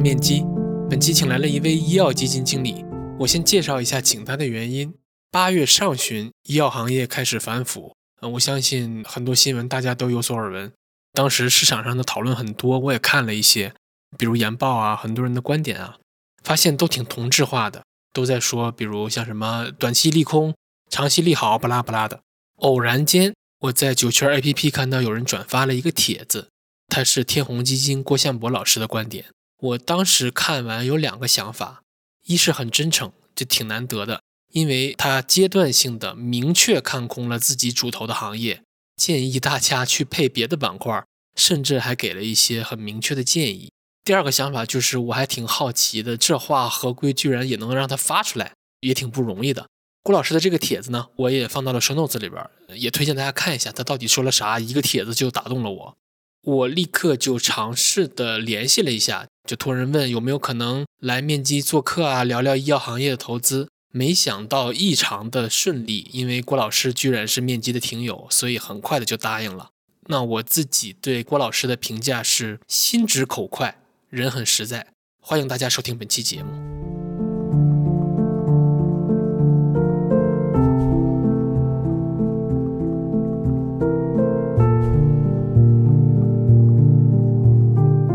面基。本期请来了一位医药基金经理，我先介绍一下请他的原因。八月上旬，医药行业开始反腐，嗯，我相信很多新闻大家都有所耳闻。当时市场上的讨论很多，我也看了一些，比如研报啊，很多人的观点啊，发现都挺同质化的，都在说，比如像什么短期利空，长期利好，巴拉巴拉的。偶然间，我在九圈 APP 看到有人转发了一个帖子。他是天弘基金郭向博老师的观点，我当时看完有两个想法，一是很真诚，这挺难得的，因为他阶段性的明确看空了自己主投的行业，建议大家去配别的板块，甚至还给了一些很明确的建议。第二个想法就是我还挺好奇的，这话合规居然也能让他发出来，也挺不容易的。郭老师的这个帖子呢，我也放到了 show notes 里边，也推荐大家看一下，他到底说了啥，一个帖子就打动了我。我立刻就尝试的联系了一下，就托人问有没有可能来面基做客啊，聊聊医药行业的投资。没想到异常的顺利，因为郭老师居然是面基的听友，所以很快的就答应了。那我自己对郭老师的评价是心直口快，人很实在。欢迎大家收听本期节目。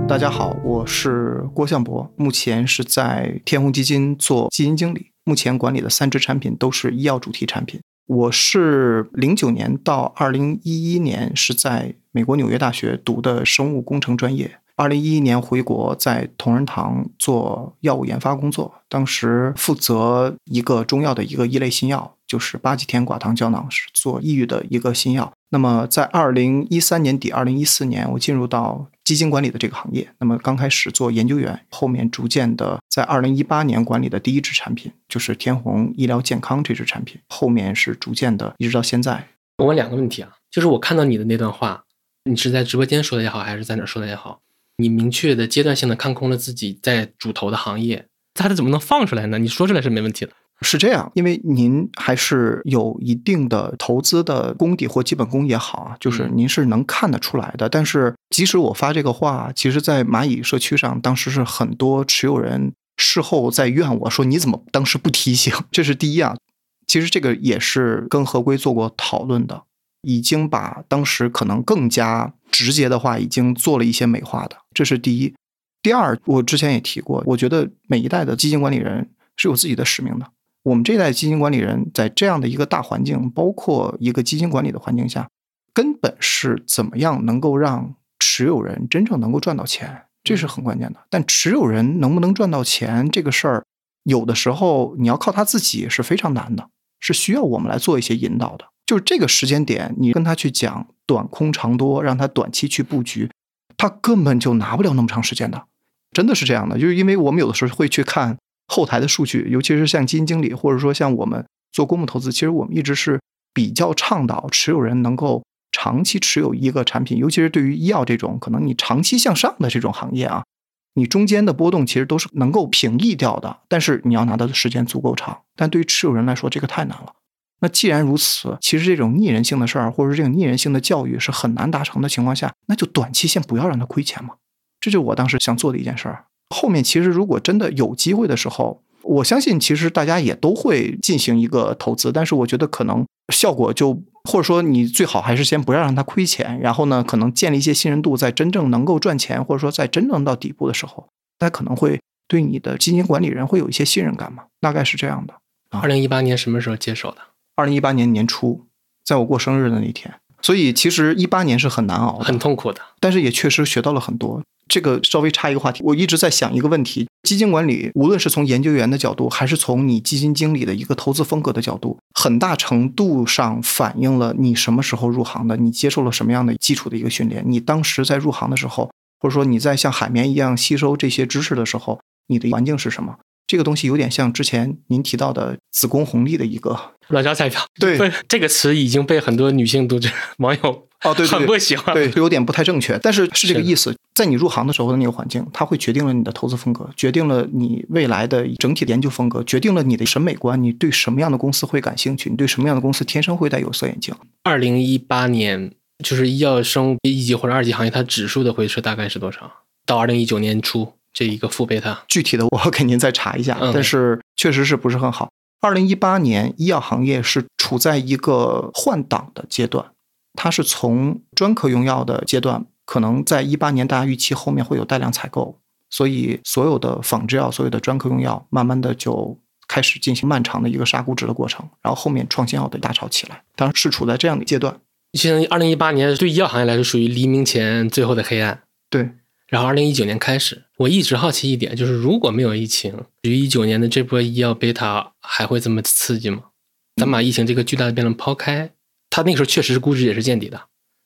大家好，我是郭向博，目前是在天弘基金做基金经理，目前管理的三只产品都是医药主题产品。我是零九年到二零一一年是在美国纽约大学读的生物工程专业，二零一一年回国在同仁堂做药物研发工作，当时负责一个中药的一个一类新药，就是巴吉田寡糖胶囊，是做抑郁的一个新药。那么在二零一三年底、二零一四年，我进入到基金管理的这个行业。那么刚开始做研究员，后面逐渐的在二零一八年管理的第一支产品就是天弘医疗健康这支产品，后面是逐渐的一直到现在。我问两个问题啊，就是我看到你的那段话，你是在直播间说的也好，还是在哪说的也好，你明确的阶段性的看空了自己在主投的行业，他这怎么能放出来呢？你说出来是没问题的。是这样，因为您还是有一定的投资的功底或基本功也好啊，就是您是能看得出来的。但是，即使我发这个话，其实，在蚂蚁社区上，当时是很多持有人事后在怨我说：“你怎么当时不提醒？” 这是第一啊。其实这个也是跟合规做过讨论的，已经把当时可能更加直接的话，已经做了一些美化的。这是第一。第二，我之前也提过，我觉得每一代的基金管理人是有自己的使命的。我们这一代基金管理人在这样的一个大环境，包括一个基金管理的环境下，根本是怎么样能够让持有人真正能够赚到钱，这是很关键的。但持有人能不能赚到钱这个事儿，有的时候你要靠他自己是非常难的，是需要我们来做一些引导的。就是这个时间点，你跟他去讲短空长多，让他短期去布局，他根本就拿不了那么长时间的，真的是这样的。就是因为我们有的时候会去看。后台的数据，尤其是像基金经理，或者说像我们做公募投资，其实我们一直是比较倡导持有人能够长期持有一个产品，尤其是对于医药这种可能你长期向上的这种行业啊，你中间的波动其实都是能够平抑掉的。但是你要拿到的时间足够长，但对于持有人来说，这个太难了。那既然如此，其实这种逆人性的事儿，或者说这种逆人性的教育是很难达成的情况下，那就短期先不要让他亏钱嘛。这就是我当时想做的一件事儿。后面其实如果真的有机会的时候，我相信其实大家也都会进行一个投资，但是我觉得可能效果就或者说你最好还是先不要让它亏钱，然后呢，可能建立一些信任度，在真正能够赚钱或者说在真正到底部的时候，大家可能会对你的基金管理人会有一些信任感嘛，大概是这样的。二零一八年什么时候接手的？二零一八年年初，在我过生日的那天。所以其实一八年是很难熬，很痛苦的，但是也确实学到了很多。这个稍微插一个话题，我一直在想一个问题：基金管理，无论是从研究员的角度，还是从你基金经理的一个投资风格的角度，很大程度上反映了你什么时候入行的，你接受了什么样的基础的一个训练，你当时在入行的时候，或者说你在像海绵一样吸收这些知识的时候，你的环境是什么？这个东西有点像之前您提到的子宫红利的一个卵巢彩票。对，这个词已经被很多女性读者网友。哦，对，很不喜欢，对，有点不太正确，但是是这个意思。在你入行的时候的那个环境，它会决定了你的投资风格，决定了你未来的整体的研究风格，决定了你的审美观，你对什么样的公司会感兴趣，你对什么样的公司天生会戴有色眼镜。二零一八年，就是医药生物一级或者二级行业，它指数的回撤大概是多少？到二零一九年初这一个负贝塔？具体的我给您再查一下，嗯但是确实是不是很好。二零一八年，医药行业是处在一个换挡的阶段，它是从专科用药的阶段，可能在一八年大家预期后面会有大量采购，所以所有的仿制药、所有的专科用药，慢慢的就开始进行漫长的一个杀估值的过程，然后后面创新药的大潮起来，当然是处在这样的阶段。相当于二零一八年对医药行业来说属于黎明前最后的黑暗。对，然后二零一九年开始，我一直好奇一点，就是如果没有疫情，至于一九年的这波医药贝塔还会这么刺激吗？咱把疫情这个巨大的变量抛开，它那个时候确实是估值也是见底的。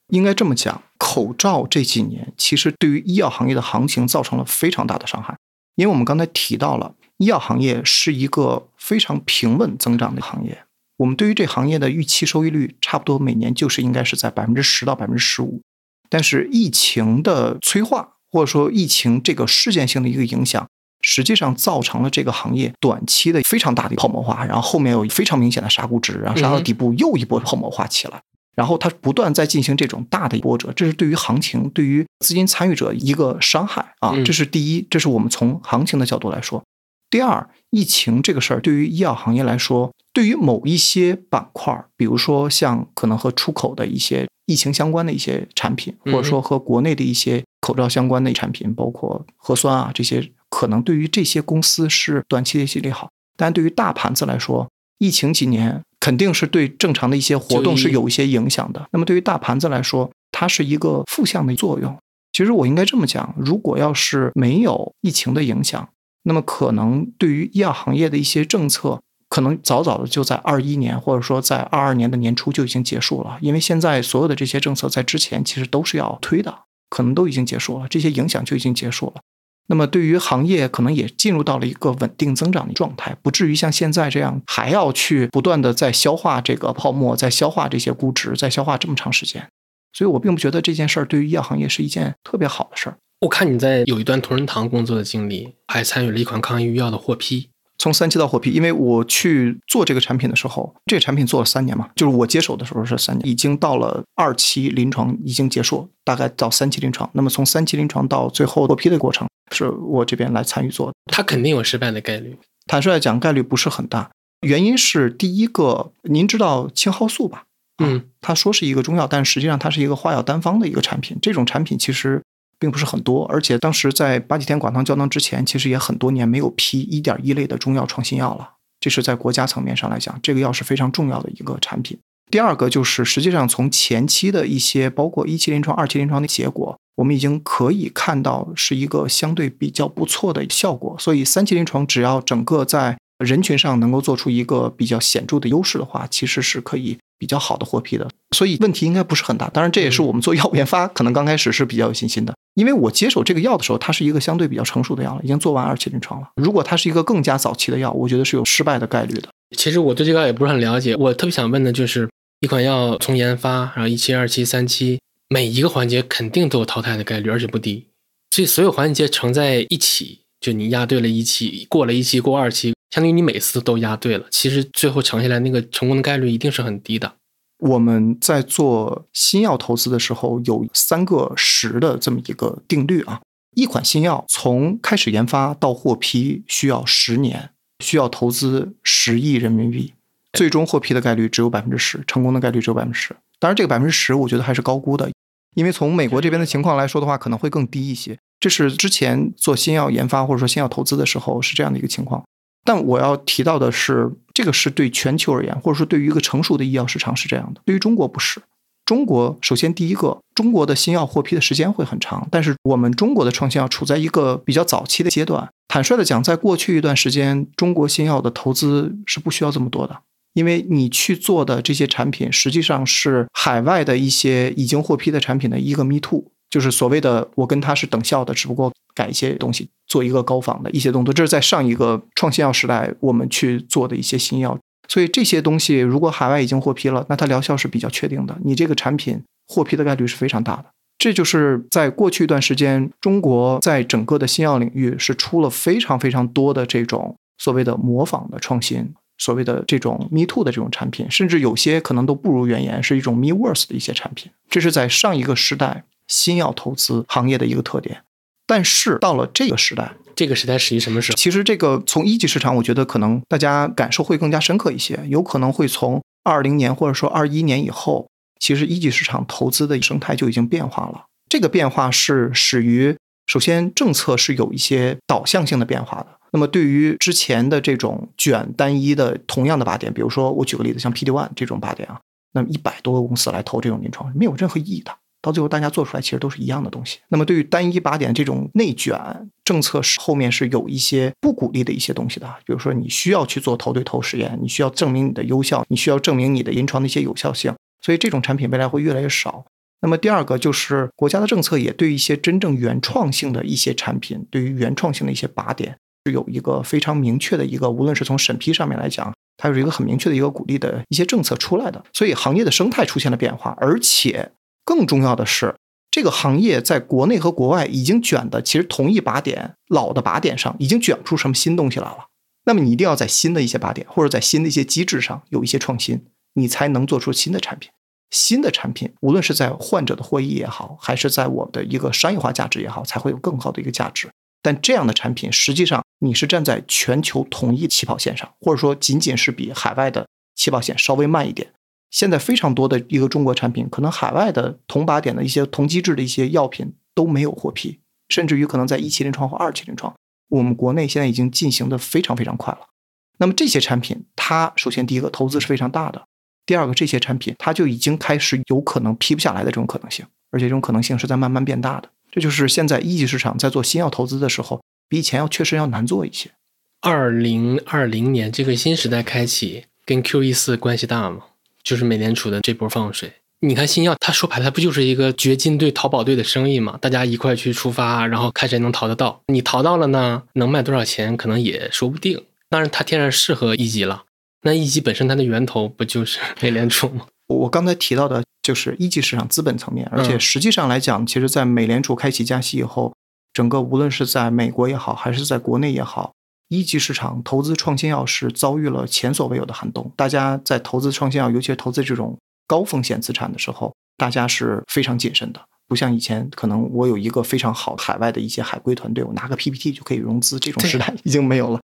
应该这么讲，口罩这几年其实对于医药行业的行情造成了非常大的伤害，因为我们刚才提到了，医药行业是一个非常平稳增长的行业。我们对于这行业的预期收益率，差不多每年就是应该是在百分之十到百分之十五。但是疫情的催化，或者说疫情这个事件性的一个影响，实际上造成了这个行业短期的非常大的泡沫化，然后后面有非常明显的杀估值，然后杀到底部又一波泡沫化起来。然后它不断在进行这种大的波折，这是对于行情、对于资金参与者一个伤害啊嗯，这是第一，这是我们从行情的角度来说。第二，疫情这个事儿对于医药行业来说，对于某一些板块儿，比如说像可能和出口的一些疫情相关的一些产品，或者说和国内的一些口罩相关的产品，包括核酸啊这些，可能对于这些公司是短期的一些利好，但对于大盘子来说，疫情几年肯定是对正常的一些活动是有一些影响的。那么对于大盘子来说，它是一个负向的作用。其实我应该这么讲，如果要是没有疫情的影响，那么可能对于医药行业的一些政策，可能早早的就在二一年或者说在二二年的年初就已经结束了。因为现在所有的这些政策在之前其实都是要推的，可能都已经结束了，这些影响就已经结束了。那么对于行业可能也进入到了一个稳定增长的状态，不至于像现在这样还要去不断的在消化这个泡沫，在消化这些估值，在消化这么长时间。所以我并不觉得这件事儿对于医药行业是一件特别好的事儿。我看你在有一段同仁堂工作的经历，还参与了一款抗抑郁药的获批。从三期到获批，因为我去做这个产品的时候，这个产品做了三年嘛，就是我接手的时候是三年，已经到了二期临床已经结束，大概到三期临床。那么从三期临床到最后获批的过程，是我这边来参与做的。它肯定有失败的概率。坦率来讲，概率不是很大，原因是第一个，您知道青蒿素吧？嗯，它说是一个中药，但实际上它是一个化药单方的一个产品。这种产品其实并不是很多，而且当时在八几天广糖胶囊之前，其实也很多年没有批一点一类的中药创新药了。这是在国家层面上来讲，这个药是非常重要的一个产品。第二个就是，实际上从前期的一些包括一期临床、二期临床的结果，我们已经可以看到是一个相对比较不错的效果。所以三期临床只要整个在人群上能够做出一个比较显著的优势的话，其实是可以比较好的获批的。所以问题应该不是很大。当然，这也是我们做药物研发可能刚开始是比较有信心的，因为我接手这个药的时候，它是一个相对比较成熟的药了，已经做完二期临床了。如果它是一个更加早期的药，我觉得是有失败的概率的。其实我对这个药也不是很了解，我特别想问的就是，一款药从研发，然后一期、二期、三期，每一个环节肯定都有淘汰的概率，而且不低。所以所有环节乘在一起，就你压对了一期，过了一期，过二期，相当于你每次都压对了。其实最后乘下来那个成功的概率一定是很低的。我们在做新药投资的时候，有三个十的这么一个定律啊。一款新药从开始研发到获批需要十年，需要投资十亿人民币，最终获批的概率只有百分之十，成功的概率只有百分之十。当然，这个百分之十我觉得还是高估的，因为从美国这边的情况来说的话，可能会更低一些。这是之前做新药研发或者说新药投资的时候是这样的一个情况。但我要提到的是，这个是对全球而言，或者说对于一个成熟的医药市场是这样的。对于中国不是。中国首先第一个，中国的新药获批的时间会很长，但是我们中国的创新药处在一个比较早期的阶段。坦率的讲，在过去一段时间，中国新药的投资是不需要这么多的，因为你去做的这些产品，实际上是海外的一些已经获批的产品的一个 me too。就是所谓的我跟它是等效的，只不过改一些东西，做一个高仿的一些动作。这是在上一个创新药时代我们去做的一些新药。所以这些东西如果海外已经获批了，那它疗效是比较确定的，你这个产品获批的概率是非常大的。这就是在过去一段时间，中国在整个的新药领域是出了非常非常多的这种所谓的模仿的创新，所谓的这种 me too 的这种产品，甚至有些可能都不如原研，是一种 me worse 的一些产品。这是在上一个时代新药投资行业的一个特点。但是到了这个时代，这个时代始于什么时候？其实这个从一级市场，我觉得可能大家感受会更加深刻一些，有可能会从二零年或者说二一年以后，其实一级市场投资的生态就已经变化了。这个变化是始于首先政策是有一些导向性的变化的。那么对于之前的这种卷单一的同样的靶点，比如说我举个例子，像 PD One 这种靶点啊，那么一百多个公司来投这种临床，没有任何意义的。到最后，大家做出来其实都是一样的东西。那么，对于单一靶点这种内卷政策，是后面是有一些不鼓励的一些东西的。比如说，你需要去做头对头实验，你需要证明你的优效，你需要证明你的临床的一些有效性。所以，这种产品未来会越来越少。那么，第二个就是国家的政策也对一些真正原创性的一些产品，对于原创性的一些靶点，是有一个非常明确的一个，无论是从审批上面来讲，它有一个很明确的一个鼓励的一些政策出来的。所以，行业的生态出现了变化，而且。更重要的是，这个行业在国内和国外已经卷的，其实同一靶点、老的靶点上已经卷不出什么新东西来了。那么你一定要在新的一些靶点，或者在新的一些机制上有一些创新，你才能做出新的产品。新的产品，无论是在患者的获益也好，还是在我们的一个商业化价值也好，才会有更好的一个价值。但这样的产品，实际上你是站在全球同一起跑线上，或者说仅仅是比海外的起跑线稍微慢一点。现在非常多的一个中国产品，可能海外的同靶点的一些同机制的一些药品都没有获批，甚至于可能在一期临床或二期临床，我们国内现在已经进行的非常非常快了。那么这些产品，它首先第一个投资是非常大的，第二个这些产品它就已经开始有可能批不下来的这种可能性，而且这种可能性是在慢慢变大的。这就是现在一级市场在做新药投资的时候，比以前要确实要难做一些。二零二零年这个新时代开启，跟 Q E 四关系大吗？就是美联储的这波放水，你看新药，它说白了，它不就是一个掘金队、淘宝队的生意嘛？大家一块去出发，然后看谁能淘得到。你淘到了呢，能卖多少钱，可能也说不定。当然，它天然适合一级了。那一级本身它的源头不就是 美联储吗？我刚才提到的就是一级市场资本层面，而且实际上来讲，其实，在美联储开启加息以后，整个无论是在美国也好，还是在国内也好。一级市场投资创新药是遭遇了前所未有的寒冬。大家在投资创新药，尤其是投资这种高风险资产的时候，大家是非常谨慎的。不像以前，可能我有一个非常好海外的一些海归团队，我拿个 PPT 就可以融资，这种时代已经没有了。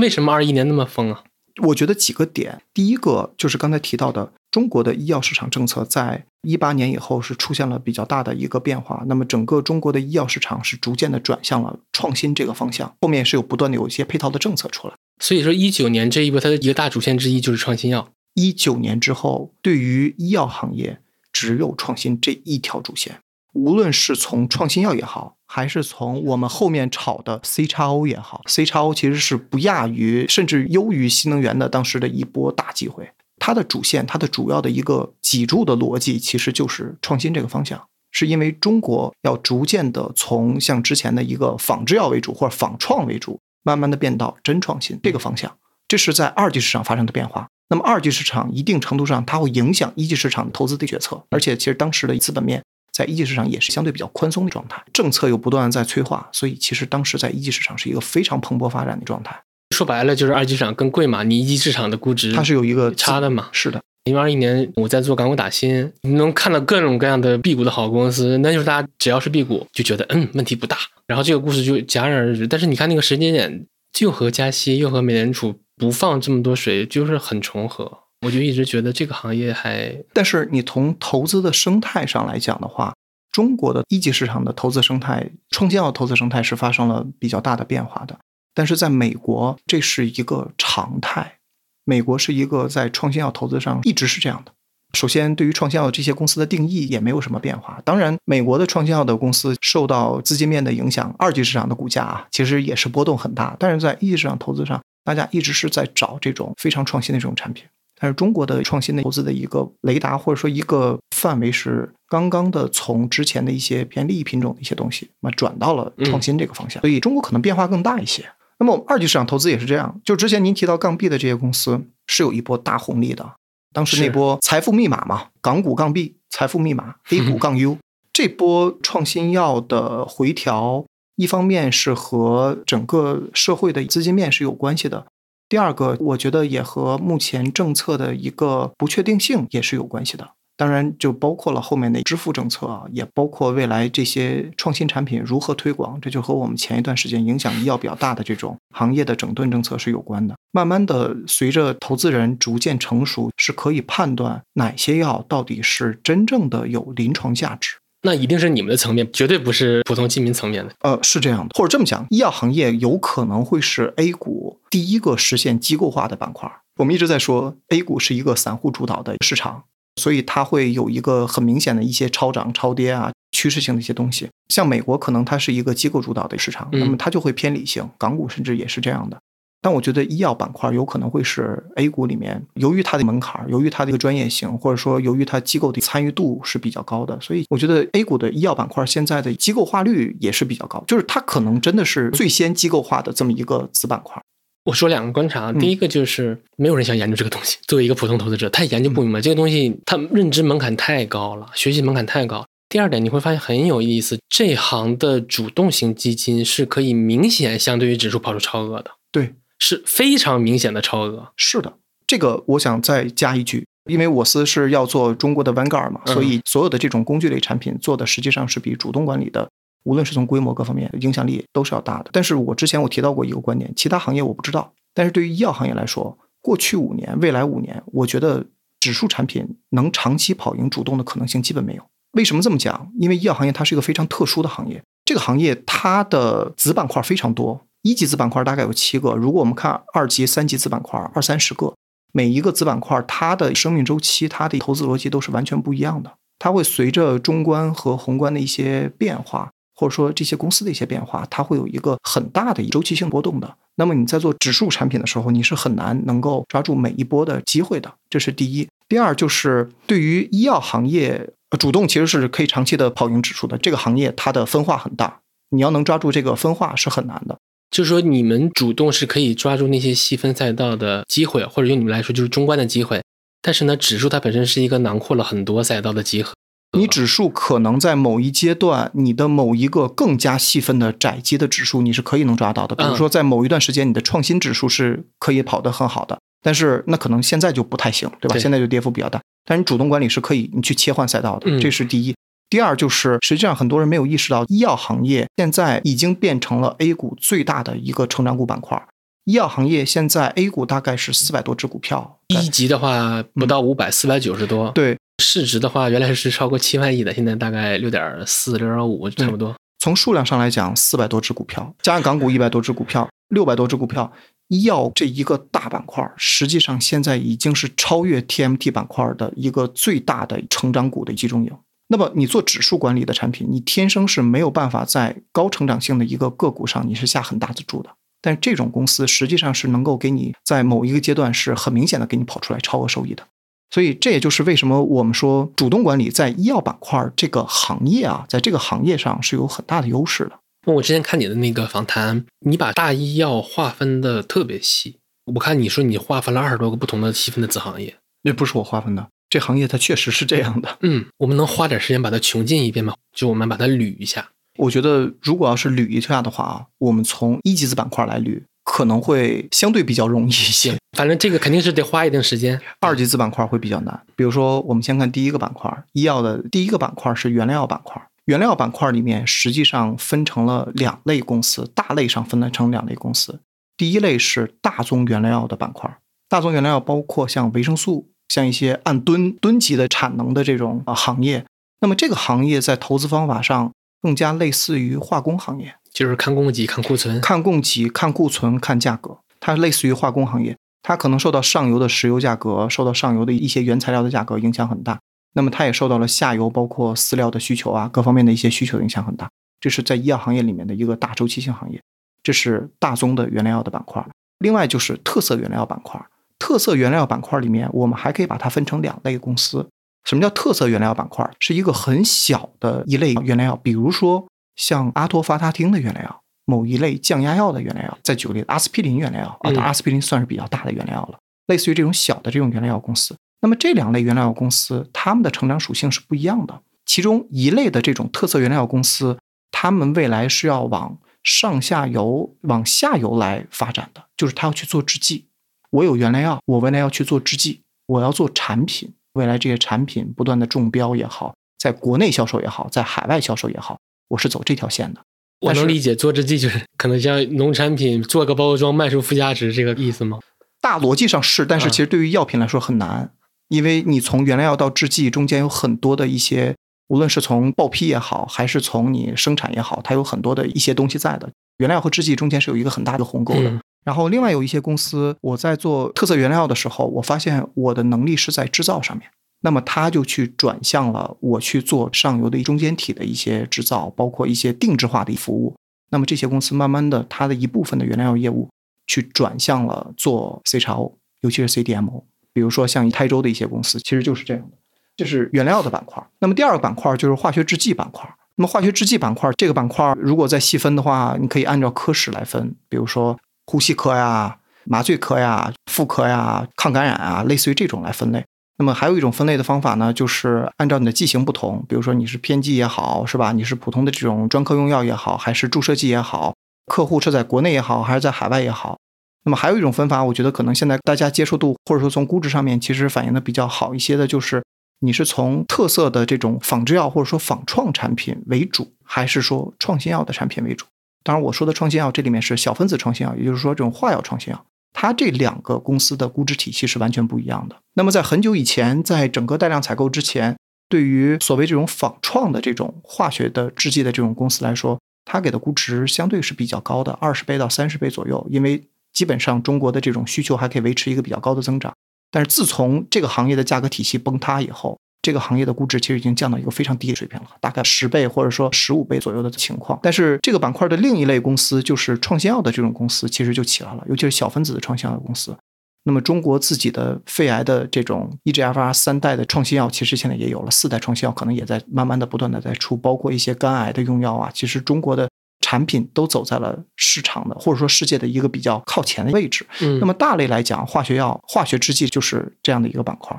为什么二一年那么疯啊？我觉得几个点，第一个就是刚才提到的，中国的医药市场政策在一八年以后是出现了比较大的一个变化。那么整个中国的医药市场是逐渐的转向了创新这个方向，后面是有不断的有一些配套的政策出来。所以说一九年这一波它的一个大主线之一就是创新药。一九年之后，对于医药行业只有创新这一条主线。无论是从创新药也好，还是从我们后面炒的 C 叉 O 也好，C 叉 O 其实是不亚于，甚至优于新能源的当时的一波大机会。它的主线，它的主要的一个脊柱的逻辑，其实就是创新这个方向。是因为中国要逐渐的从像之前的一个仿制药为主或者仿创为主，慢慢的变到真创新这个方向。这是在二级市场发生的变化。那么二级市场一定程度上它会影响一级市场投资的决策，而且其实当时的资本面。在一级市场也是相对比较宽松的状态，政策又不断的在催化，所以其实当时在一级市场是一个非常蓬勃发展的状态。说白了就是二级市场更贵嘛，你一级市场的估值它是有一个差的嘛。是的，因为二一年我在做港股打新，你能看到各种各样的 B 股的好公司，那就是大家只要是 B 股就觉得嗯问题不大，然后这个故事就戛然而止。但是你看那个时间点，就和加息又和美联储不放这么多水，就是很重合。我就一直觉得这个行业还，但是你从投资的生态上来讲的话。中国的一级市场的投资生态，创新药投资生态是发生了比较大的变化的。但是在美国，这是一个常态。美国是一个在创新药投资上一直是这样的。首先，对于创新药这些公司的定义也没有什么变化。当然，美国的创新药的公司受到资金面的影响，二级市场的股价啊，其实也是波动很大。但是在一级市场投资上，大家一直是在找这种非常创新的这种产品。但是中国的创新的投资的一个雷达或者说一个范围是刚刚的从之前的一些偏利益品种的一些东西，那转到了创新这个方向，所以中国可能变化更大一些。那么我们二级市场投资也是这样，就之前您提到杠币的这些公司是有一波大红利的，当时那波财富密码嘛，港股杠币财富密码，A 股杠 U 这波创新药的回调，一方面是和整个社会的资金面是有关系的。第二个，我觉得也和目前政策的一个不确定性也是有关系的。当然就包括了后面的支付政策啊，也包括未来这些创新产品如何推广，这就和我们前一段时间影响医药比较大的这种行业的整顿政策是有关的。慢慢的，随着投资人逐渐成熟，是可以判断哪些药到底是真正的有临床价值。那一定是你们的层面，绝对不是普通基民层面的。呃，是这样的，或者这么讲，医药行业有可能会是 A 股第一个实现机构化的板块。我们一直在说 A 股是一个散户主导的市场，所以它会有一个很明显的一些超涨、超跌啊、趋势性的一些东西。像美国可能它是一个机构主导的市场，那么它就会偏理性。港股甚至也是这样的。但我觉得医药板块有可能会是 A 股里面，由于它的门槛，由于它的一个专业性，或者说由于它机构的参与度是比较高的，所以我觉得 A 股的医药板块现在的机构化率也是比较高，就是它可能真的是最先机构化的这么一个子板块。我说两个观察，第一个就是没有人想研究这个东西。作为一个普通投资者，他研究不明白这个东西，他认知门槛太高了，学习门槛太高。第二点，你会发现很有意思，这行的主动型基金是可以明显相对于指数跑出超额的，对，是非常明显的超额。是的，这个我想再加一句，因为我司是要做中国的 Vanguard 嘛，所以所有的这种工具类产品做的实际上是比主动管理的。无论是从规模各方面影响力都是要大的，但是我之前我提到过一个观点，其他行业我不知道，但是对于医药行业来说，过去五年、未来五年，我觉得指数产品能长期跑赢主动的可能性基本没有。为什么这么讲？因为医药行业它是一个非常特殊的行业，这个行业它的子板块非常多，一级子板块大概有七个，如果我们看二级、三级子板块二三十个，每一个子板块它的生命周期、它的投资逻辑都是完全不一样的，它会随着中观和宏观的一些变化。或者说这些公司的一些变化，它会有一个很大的周期性波动的。那么你在做指数产品的时候，你是很难能够抓住每一波的机会的。这是第一。第二就是对于医药行业，主动其实是可以长期的跑赢指数的。这个行业它的分化很大，你要能抓住这个分化是很难的。就是说你们主动是可以抓住那些细分赛道的机会，或者用你们来说就是中观的机会。但是呢，指数它本身是一个囊括了很多赛道的集合。你指数可能在某一阶段，你的某一个更加细分的窄基的指数，你是可以能抓到的。比如说，在某一段时间，你的创新指数是可以跑得很好的，但是那可能现在就不太行，对吧？现在就跌幅比较大。但是你主动管理是可以，你去切换赛道的，这是第一。第二就是，实际上很多人没有意识到，医药行业现在已经变成了 A 股最大的一个成长股板块。医药行业现在 A 股大概是四百多只股票，一级的话不到五百，四百九十多。对。市值的话，原来是超过七万亿的，现在大概六点四、六点五，差不多。从数量上来讲，四百多只股票，加上港股一百多只股票，六百多只股票，医药这一个大板块，实际上现在已经是超越 TMT 板块的一个最大的成长股的集中营。那么，你做指数管理的产品，你天生是没有办法在高成长性的一个个股上，你是下很大的注的。但这种公司实际上是能够给你在某一个阶段是很明显的给你跑出来超额收益的。所以这也就是为什么我们说主动管理在医药板块这个行业啊，在这个行业上是有很大的优势的。那我之前看你的那个访谈，你把大医药划分的特别细。我看你说你划分了二十多个不同的细分的子行业，那不是我划分的，这行业它确实是这样的。嗯，我们能花点时间把它穷尽一遍吗？就我们把它捋一下。我觉得如果要是捋一下的话啊，我们从一级子板块来捋。可能会相对比较容易一些，反正这个肯定是得花一定时间。二级子板块会比较难，比如说我们先看第一个板块，医药的第一个板块是原料板块。原料板块里面实际上分成了两类公司，大类上分了成两类公司。第一类是大宗原料药的板块，大宗原料药包括像维生素，像一些按吨吨级的产能的这种啊行业。那么这个行业在投资方法上更加类似于化工行业。就是看供给、看库存、看供给、看库存、看价格，它类似于化工行业，它可能受到上游的石油价格、受到上游的一些原材料的价格影响很大，那么它也受到了下游包括饲料的需求啊，各方面的一些需求影响很大。这是在医药行业里面的一个大周期性行业，这是大宗的原料药的板块。另外就是特色原料药板块，特色原料板块里面，我们还可以把它分成两类公司。什么叫特色原料板块？是一个很小的一类原料药，比如说。像阿托伐他汀的原料药，某一类降压药的原料药，再举个例子，阿司匹林原料阿司匹林算是比较大的原料药了。类似于这种小的这种原料药公司，那么这两类原料药公司，它们的成长属性是不一样的。其中一类的这种特色原料药公司，他们未来是要往上下游、往下游来发展的，就是他要去做制剂。我有原料药，我未来要去做制剂，我要做产品，未来这些产品不断的中标也好，在国内销售也好，在海外销售也好，我是走这条线的。我能理解做制剂就是可能像农产品做个包装卖出附加值这个意思吗？大逻辑上是，但是嗯其实对于药品来说很难，因为你从原料药到制剂中间有很多的一些，无论是从报批也好，还是从你生产也好，它有很多的一些东西在的。原料药和制剂中间是有一个很大的鸿沟的。嗯然后另外有一些公司，我在做特色原料的时候，我发现我的能力是在制造上面，那么他就去转向了我去做上游的中间体的一些制造，包括一些定制化的服务。那么这些公司慢慢的，它的一部分的原料业务去转向了做 CXO，尤其是 CDMO。比如说像台州的一些公司，其实就是这样的。这是原料的板块。那么第二个板块就是化学制剂板块。那么化学制剂板块这个板块，如果再细分的话，你可以按照科室来分，比如说呼吸科呀、麻醉科呀、妇科呀、抗感染啊，类似于这种来分类。那么还有一种分类的方法呢，就是按照你的剂型不同，比如说你是偏剂也好，是吧？你是普通的这种专科用药也好，还是注射剂也好，客户是在国内也好，还是在海外也好。那么还有一种分法，我觉得可能现在大家接受度或者说从估值上面其实反映的比较好一些的，就是你是从特色的这种仿制药或者说仿创产品为主，还是说创新药的产品为主？当然，我说的创新药这里面是小分子创新药，也就是说这种化药创新药。它这两个公司的估值体系是完全不一样的。那么在很久以前，在整个带量采购之前，对于所谓这种仿创的这种化学的制剂的这种公司来说，它给的估值相对是比较高的，二十倍到三十倍左右，因为基本上中国的这种需求还可以维持一个比较高的增长。但是自从这个行业的价格体系崩塌以后，这个行业的估值其实已经降到一个非常低的水平了，大概十倍或者说十五倍左右的情况。但是这个板块的另一类公司，就是创新药的这种公司，其实就起来了，尤其是小分子的创新药的公司。那么中国自己的肺癌的这种 E EGFR 三代的创新药，其实现在也有了，四代创新药可能也在慢慢的不断的在出，包括一些肝癌的用药啊，其实中国的产品都走在了市场的或者说世界的一个比较靠前的位置。嗯，那么大类来讲，化学药、化学制剂就是这样的一个板块。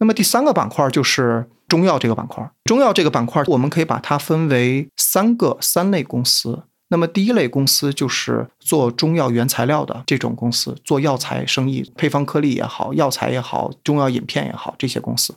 那么第三个板块就是中药这个板块。中药这个板块，我们可以把它分为三个三类公司。那么第一类公司就是做中药原材料的这种公司，做药材生意，配方颗粒也好，药材也好，中药饮片也好，这些公司。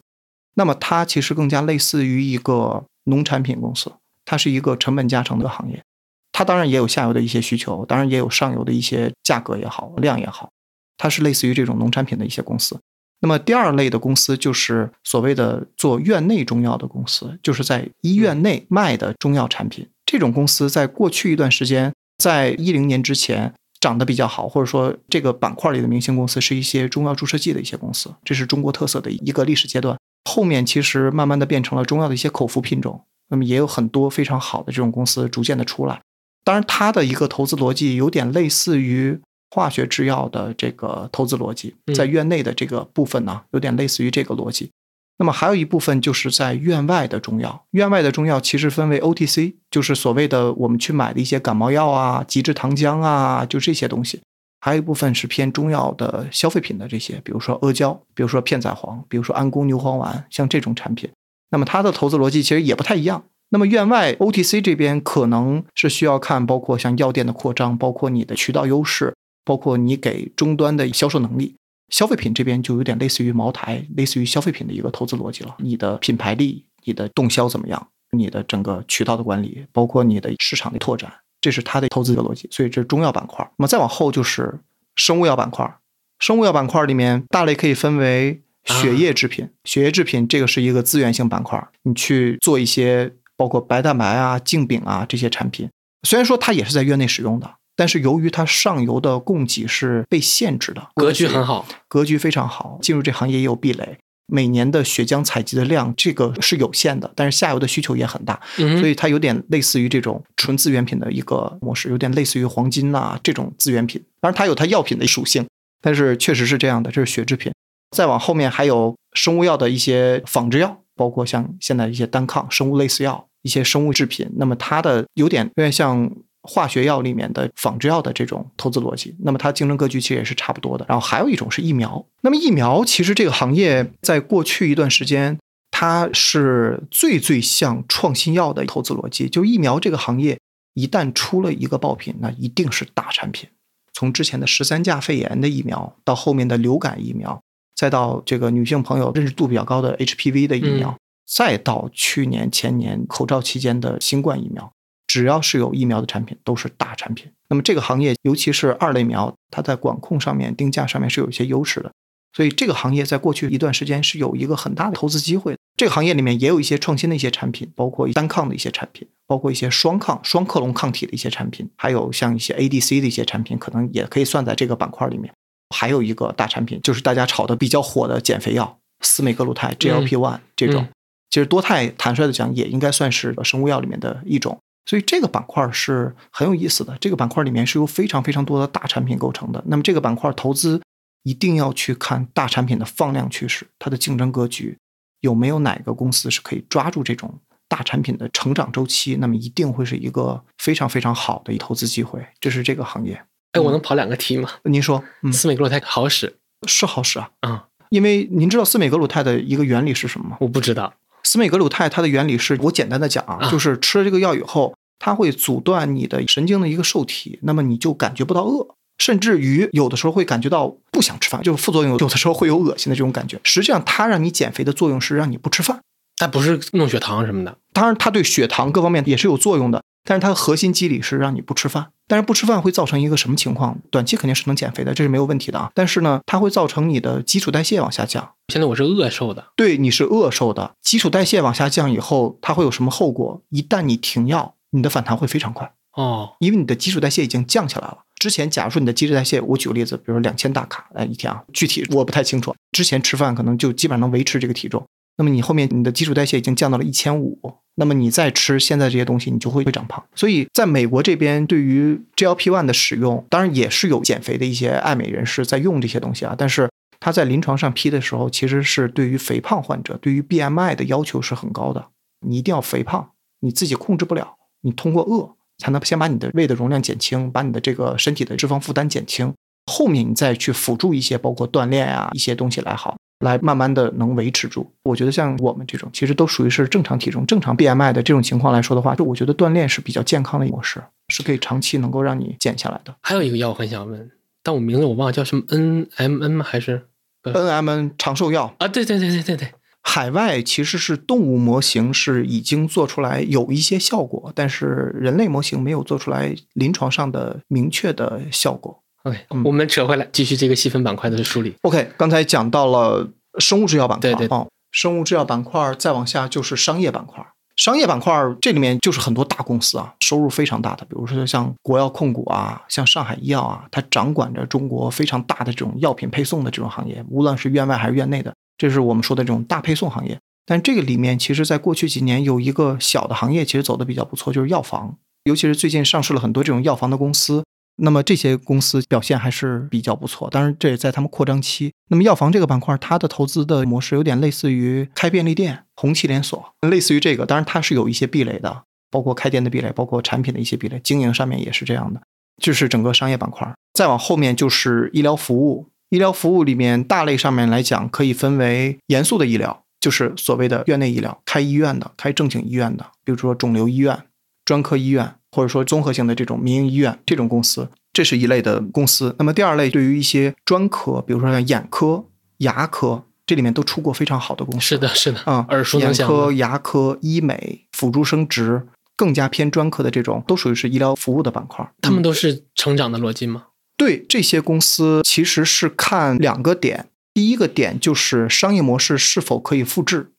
那么它其实更加类似于一个农产品公司，它是一个成本加成的行业。它当然也有下游的一些需求，当然也有上游的一些价格也好，量也好，它是类似于这种农产品的一些公司。那么第二类的公司就是所谓的做院内中药的公司，就是在医院内卖的中药产品。这种公司在过去一段时间，在一零年之前涨得比较好，或者说这个板块里的明星公司是一些中药注射剂的一些公司，这是中国特色的一个历史阶段。后面其实慢慢的变成了中药的一些口服品种，那么也有很多非常好的这种公司逐渐的出来。当然，它的一个投资逻辑有点类似于化学制药的这个投资逻辑，在院内的这个部分呢，有点类似于这个逻辑。那么还有一部分就是在院外的中药，院外的中药其实分为 OTC，就是所谓的我们去买的一些感冒药啊、极致糖浆啊，就这些东西。还有一部分是偏中药的消费品的这些，比如说阿胶，比如说片仔癀，比如说安宫牛黄丸，像这种产品。那么它的投资逻辑其实也不太一样。那么院外 OTC 这边可能是需要看，包括像药店的扩张，包括你的渠道优势，包括你给终端的销售能力。消费品这边就有点类似于茅台，类似于消费品的一个投资逻辑了。你的品牌力、你的动销怎么样？你的整个渠道的管理，包括你的市场的拓展，这是它的投资的逻辑。所以这是中药板块。那么再往后就是生物药板块。生物药板块里面大类可以分为血液制品，血液制品这个是一个资源性板块，你去做一些包括白蛋白啊、净丙啊这些产品，虽然说它也是在院内使用的。但是由于它上游的供给是被限制的，格局很好，格局非常好。进入这行业也有壁垒，每年的血浆采集的量这个是有限的，但是下游的需求也很大，嗯所以它有点类似于这种纯资源品的一个模式，有点类似于黄金呐、这种资源品。当然它有它药品的属性，但是确实是这样的，这是血制品。再往后面还有生物药的一些仿制药，包括像现在一些单抗、生物类似药、一些生物制品，那么它的有点有点像。化学药里面的仿制药的这种投资逻辑，那么它竞争格局其实也是差不多的。然后还有一种是疫苗，那么疫苗其实这个行业在过去一段时间，它是最最像创新药的投资逻辑。就疫苗这个行业，一旦出了一个爆品，那一定是大产品。从之前的十三价肺炎的疫苗，到后面的流感疫苗，再到这个女性朋友认识度比较高的 HPV 的疫苗，嗯再到去年前年口罩期间的新冠疫苗，只要是有疫苗的产品，都是大产品。那么这个行业，尤其是二类苗，它在管控上面、定价上面是有一些优势的。所以这个行业在过去一段时间是有一个很大的投资机会的。这个行业里面也有一些创新的一些产品，包括单抗的一些产品，包括一些双抗、双克隆抗体的一些产品，还有像一些 ADC 的一些产品，可能也可以算在这个板块里面。还有一个大产品就是大家炒的比较火的减肥药司美格鲁肽 GLP-1、这种嗯，其实多肽坦率的讲也应该算是生物药里面的一种。所以这个板块是很有意思的，这个板块里面是由非常非常多的大产品构成的。那么这个板块投资一定要去看大产品的放量趋势，它的竞争格局有没有哪个公司是可以抓住这种大产品的成长周期，那么一定会是一个非常非常好的一投资机会。这是这个行业。哎，我能跑两个题吗？您说，嗯，司美格鲁肽好使是好使啊，啊？因为您知道斯美格鲁肽的一个原理是什么吗？我不知道。司美格鲁肽它的原理是我简单的讲啊，啊就是吃了这个药以后，它会阻断你的神经的一个受体，那么你就感觉不到饿，甚至于有的时候会感觉到不想吃饭，就是副作用，有的时候会有恶心的这种感觉。实际上，它让你减肥的作用是让你不吃饭。但不是弄血糖什么的。当然，它对血糖各方面也是有作用的，但是它的核心机理是让你不吃饭。但是不吃饭会造成一个什么情况？短期肯定是能减肥的，这是没有问题的啊。但是呢，它会造成你的基础代谢往下降。现在我是饿瘦的，对，你是饿瘦的，基础代谢往下降以后，它会有什么后果？一旦你停药，你的反弹会非常快，哦，因为你的基础代谢已经降下来了。之前，假如说你的基础代谢，我举个例子，比如说两千大卡，哎，一天啊，具体我不太清楚。之前吃饭可能就基本上能维持这个体重，那么你后面你的基础代谢已经降到了一千五，那么你再吃现在这些东西，你就会会长胖。所以在美国这边，对于 GLP-1 的使用，当然也是有减肥的一些爱美人士在用这些东西啊，但是他在临床上批的时候，其实是对于肥胖患者，对于 BMI 的要求是很高的。你一定要肥胖，你自己控制不了，你通过饿才能先把你的胃的容量减轻，把你的这个身体的脂肪负担减轻，后面你再去辅助一些包括锻炼啊一些东西来好，来慢慢的能维持住。我觉得像我们这种其实都属于是正常体重、正常 BMI 的这种情况来说的话，就我觉得锻炼是比较健康的模式，是可以长期能够让你减下来的。还有一个药我很想问，但我名字我忘了叫什么 NMN 吗？还是 NMN 长寿药，啊？对对对对对对，海外其实是动物模型是已经做出来有一些效果，但是人类模型没有做出来临床上的明确的效果。OK，、嗯我们扯回来，继续这个细分板块的梳理。OK，刚才讲到了生物制药板块，对对哦，生物制药板块再往下就是商业板块。商业板块这里面就是很多大公司啊，收入非常大的，比如说像国药控股啊，像上海医药啊，它掌管着中国非常大的这种药品配送的这种行业，无论是院外还是院内的，这是我们说的这种大配送行业。但这个里面，其实在过去几年有一个小的行业，其实走的比较不错，就是药房，尤其是最近上市了很多这种药房的公司。那么这些公司表现还是比较不错，当然这也在他们扩张期。那么药房这个板块，它的投资的模式有点类似于开便利店、红旗连锁，类似于这个。当然它是有一些壁垒的，包括开店的壁垒，包括产品的一些壁垒，经营上面也是这样的。这是整个商业板块。再往后面就是医疗服务，医疗服务里面大类上面来讲，可以分为严肃的医疗，就是所谓的院内医疗，开医院的、开正经医院的，比如说肿瘤医院、专科医院，或者说综合性的这种民营医院这种公司，这是一类的公司。那么第二类，对于一些专科，比如说像眼科、牙科，这里面都出过非常好的公司。是的，是的，啊，耳熟能详眼科、牙科、医美、辅助生殖，更加偏专科的这种，都属于是医疗服务的板块。他们都是成长的逻辑吗？对这些公司其实是看两个点，第一个点就是商业模式是否可以复制。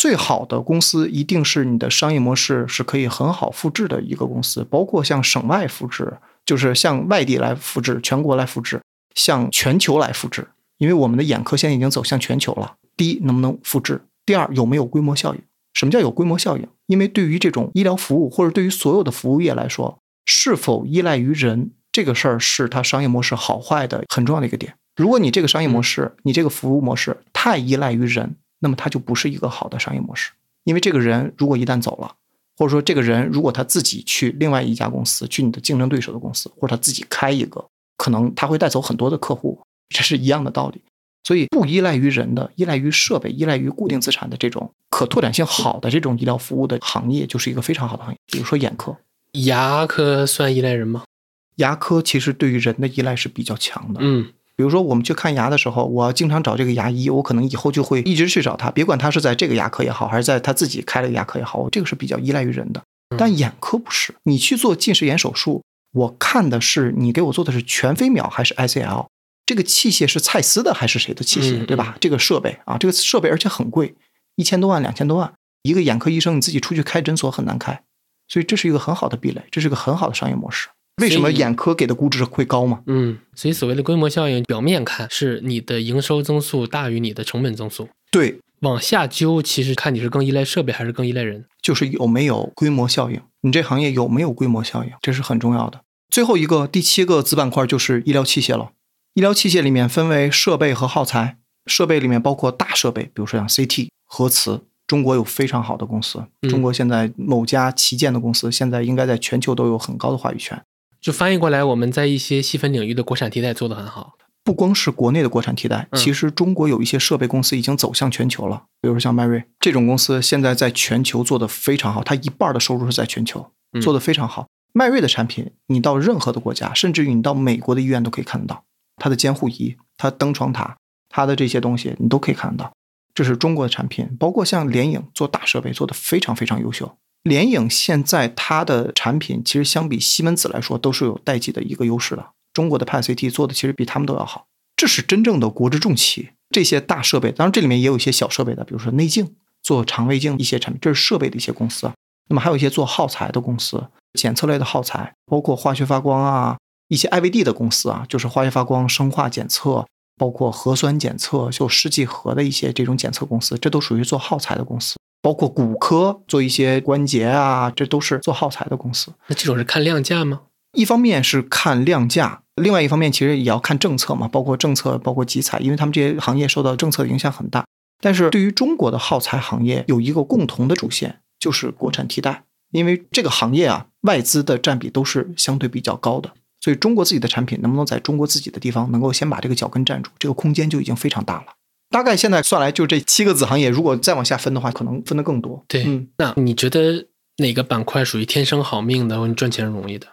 最好的公司一定是你的商业模式是可以很好复制的一个公司，包括向省外复制，就是向外地来复制，全国来复制，向全球来复制。因为我们的眼科现在已经走向全球了。第一，能不能复制？第二，有没有规模效应？什么叫有规模效应？因为对于这种医疗服务或者对于所有的服务业来说，是否依赖于人这个事儿是它商业模式好坏的很重要的一个点。如果你这个商业模式，你这个服务模式太依赖于人，那么它就不是一个好的商业模式。因为这个人如果一旦走了，或者说这个人如果他自己去另外一家公司，去你的竞争对手的公司，或者他自己开一个，可能他会带走很多的客户，这是一样的道理。所以不依赖于人的、依赖于设备、依赖于固定资产的这种可拓展性好的这种医疗服务的行业，就是一个非常好的行业。比如说眼科、牙科算依赖人吗？牙科，其实对于人的依赖是比较强的。嗯，比比如说我们去看牙的时候，我要经常找这个牙医，我可能以后就会一直去找他，别管他是在这个牙科也好，还是在他自己开了个牙科也好，我这个是比较依赖于人的。但眼科不是，你去做近视眼手术，我看的是你给我做的是全飞秒还是 ICL，这个器械是蔡司的还是谁的器械，嗯对吧？这个设备啊，这个设备而且很贵，一千多万、两千多万，一个眼科医生你自己出去开诊所很难开，所以这是一个很好的壁垒，这是个很好的商业模式。为什么眼科给的估值会高吗？嗯，所以所谓的规模效应，表面看是你的营收增速大于你的成本增速，对，往下究，其实看你是更依赖设备还是更依赖人。就是有没有规模效应，你这行业有没有规模效应，这是很重要的。最后一个第七个子板块就是医疗器械了。医疗器械里面分为设备和耗材，设备里面包括大设备，比如说像 CT、核磁。中国有非常好的公司，嗯中国现在某家旗舰的公司，现在应该在全球都有很高的话语权。就翻译过来，我们在一些细分领域的国产替代做得很好。不光是国内的国产替代，嗯其实中国有一些设备公司已经走向全球了，比如说像迈瑞这种公司，现在在全球做得非常好，它一半的收入是在全球嗯做得非常好。迈瑞的产品，你到任何的国家，甚至于你到美国的医院都可以看得到，它的监护仪、它灯床塔、它的这些东西，你都可以看得到。这是中国的产品，包括像联影做大设备做得非常非常优秀。联影现在它的产品其实相比西门子来说都是有代际的一个优势的。中国的 PET CT 做的其实比他们都要好，这是真正的国之重器。这些大设备，当然这里面也有一些小设备的，比如说内镜、做肠胃镜一些产品，这是设备的一些公司。那么还有一些做耗材的公司，检测类的耗材，包括化学发光啊，一些 IVD 的公司啊，就是化学发光、生化检测，包括核酸检测，就试剂盒的一些这种检测公司，这都属于做耗材的公司。包括骨科做一些关节啊，这都是做耗材的公司。那这种是看量价吗？一方面是看量价，另外一方面其实也要看政策嘛，包括政策，包括集采，因为他们这些行业受到政策的影响很大。但是对于中国的耗材行业有一个共同的主线，就是国产替代，因为这个行业啊，外资的占比都是相对比较高的，所以中国自己的产品能不能在中国自己的地方能够先把这个脚跟站住，这个空间就已经非常大了。大概现在算来，就这七个子行业，如果再往下分的话，可能分的更多。对，嗯，那你觉得哪个板块属于天生好命的，或者赚钱容易的？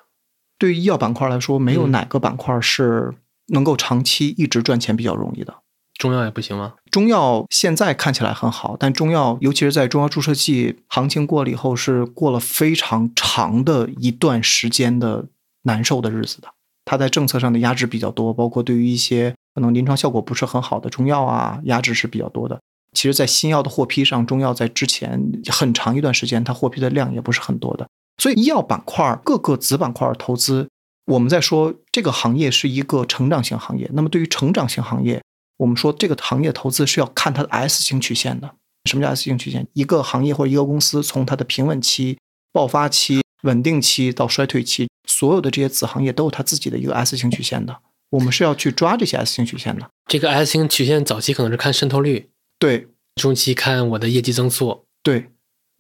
对于医药板块来说，没有嗯哪个板块是能够长期一直赚钱比较容易的。中药也不行吗？中药现在看起来很好，但中药尤其是在中药注射剂行情过了以后，是过了非常长的一段时间的难受的日子的。它在政策上的压制比较多，包括对于一些可能临床效果不是很好的中药啊，压制是比较多的。其实，在新药的获批上，中药在之前很长一段时间，它获批的量也不是很多的。所以，医药板块各个子板块投资，我们在说这个行业是一个成长型行业。那么，对于成长型行业，我们说这个行业投资是要看它的 S 型曲线的。什么叫 S 型曲线？一个行业或者一个公司从它的平稳期、爆发期、稳定期到衰退期，所有的这些子行业都有它自己的一个 S 型曲线的。我们是要去抓这些 S 型曲线的。这个 S 型曲线早期可能是看渗透率，对中期看我的业绩增速，对，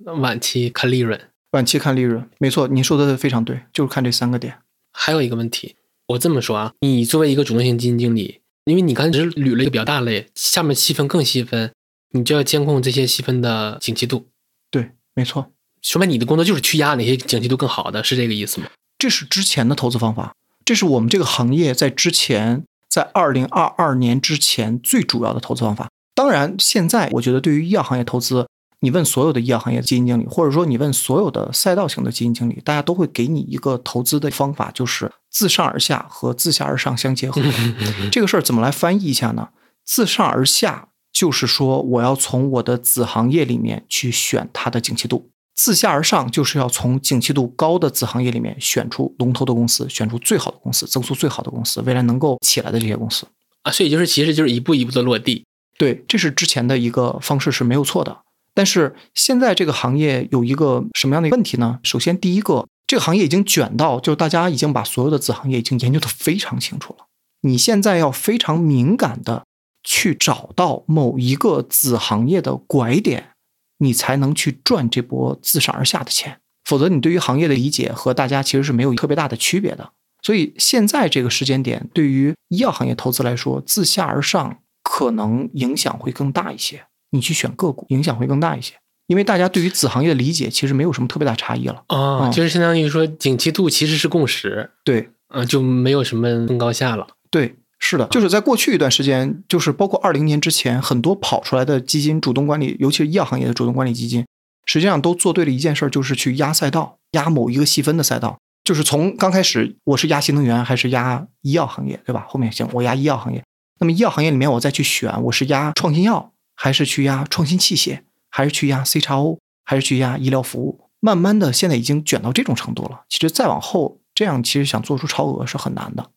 晚期看利润。晚期看利润，没错，您说的非常对，就是看这三个点。还有一个问题，我这么说啊，你作为一个主动型基金经理，因为你刚才只是捋了一个比较大类，下面细分更细分，你就要监控这些细分的景气度。对，没错，说明，你的工作就是去压哪些景气度更好的，是这个意思吗？这是之前的投资方法，这是我们这个行业在之前，在二零二二年之前最主要的投资方法。当然，现在我觉得对于医药行业投资，你问所有的医药行业基金经理，或者说你问所有的赛道型的基金经理，大家都会给你一个投资的方法，就是自上而下和自下而上相结合。这个事儿怎么来翻译一下呢？自上而下就是说，我要从我的子行业里面去选它的景气度；自下而上就是要从景气度高的子行业里面选出龙头的公司，选出最好的公司，增速最好的公司，未来能够起来的这些公司。啊，所以就是其实就是一步一步的落地。对，这是之前的一个方式是没有错的。但是现在这个行业有一个什么样的问题呢？首先，第一个，这个行业已经卷到，就是大家已经把所有的子行业已经研究的非常清楚了。你现在要非常敏感的去找到某一个子行业的拐点，你才能去赚这波自上而下的钱。否则，你对于行业的理解和大家其实是没有特别大的区别的。所以，现在这个时间点，对于医药行业投资来说，自下而上可能影响会更大一些。你去选个股，影响会更大一些，因为大家对于子行业的理解其实没有什么特别大差异了。啊，嗯就是相当于说景气度其实是共识，对嗯、就没有什么更高下了。对，是的，就是在过去一段时间，就是包括二零年之前，很多跑出来的基金主动管理，尤其是医药行业的主动管理基金，实际上都做对了一件事儿，就是去压赛道，压某一个细分的赛道。就是从刚开始，我是压新能源还是压医药行业，对吧？后面行，我压医药行业。那么医药行业里面，我再去选，我是压创新药，还是去压创新器械，还是去压 C 叉 O，还是去压医疗服务？慢慢的，现在已经卷到这种程度了。其实再往后，这样其实想做出超额是很难的。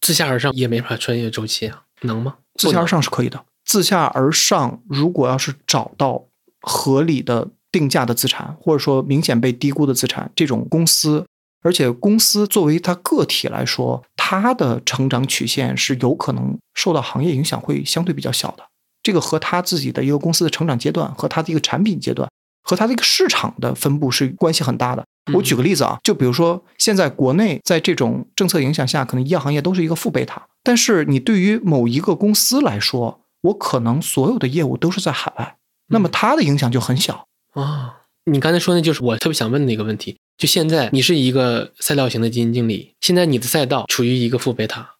自下而上也没法穿越周期啊，能吗？自下而上是可以的。自下而上，如果要是找到合理的定价的资产，或者说明显被低估的资产，这种公司，而且公司作为它个体来说，它的成长曲线是有可能受到行业影响，会相对比较小的。这个和它自己的一个公司的成长阶段，和它的一个产品阶段，和它这个市场的分布是关系很大的。我举个例子啊，就比如说现在国内在这种政策影响下，可能医药行业都是一个负贝塔，但是你对于某一个公司来说，我可能所有的业务都是在海外，那么它的影响就很小啊。你刚才说那就是我特别想问的一个问题，就现在你是一个赛道型的基金经理，现在你的赛道处于一个负贝塔。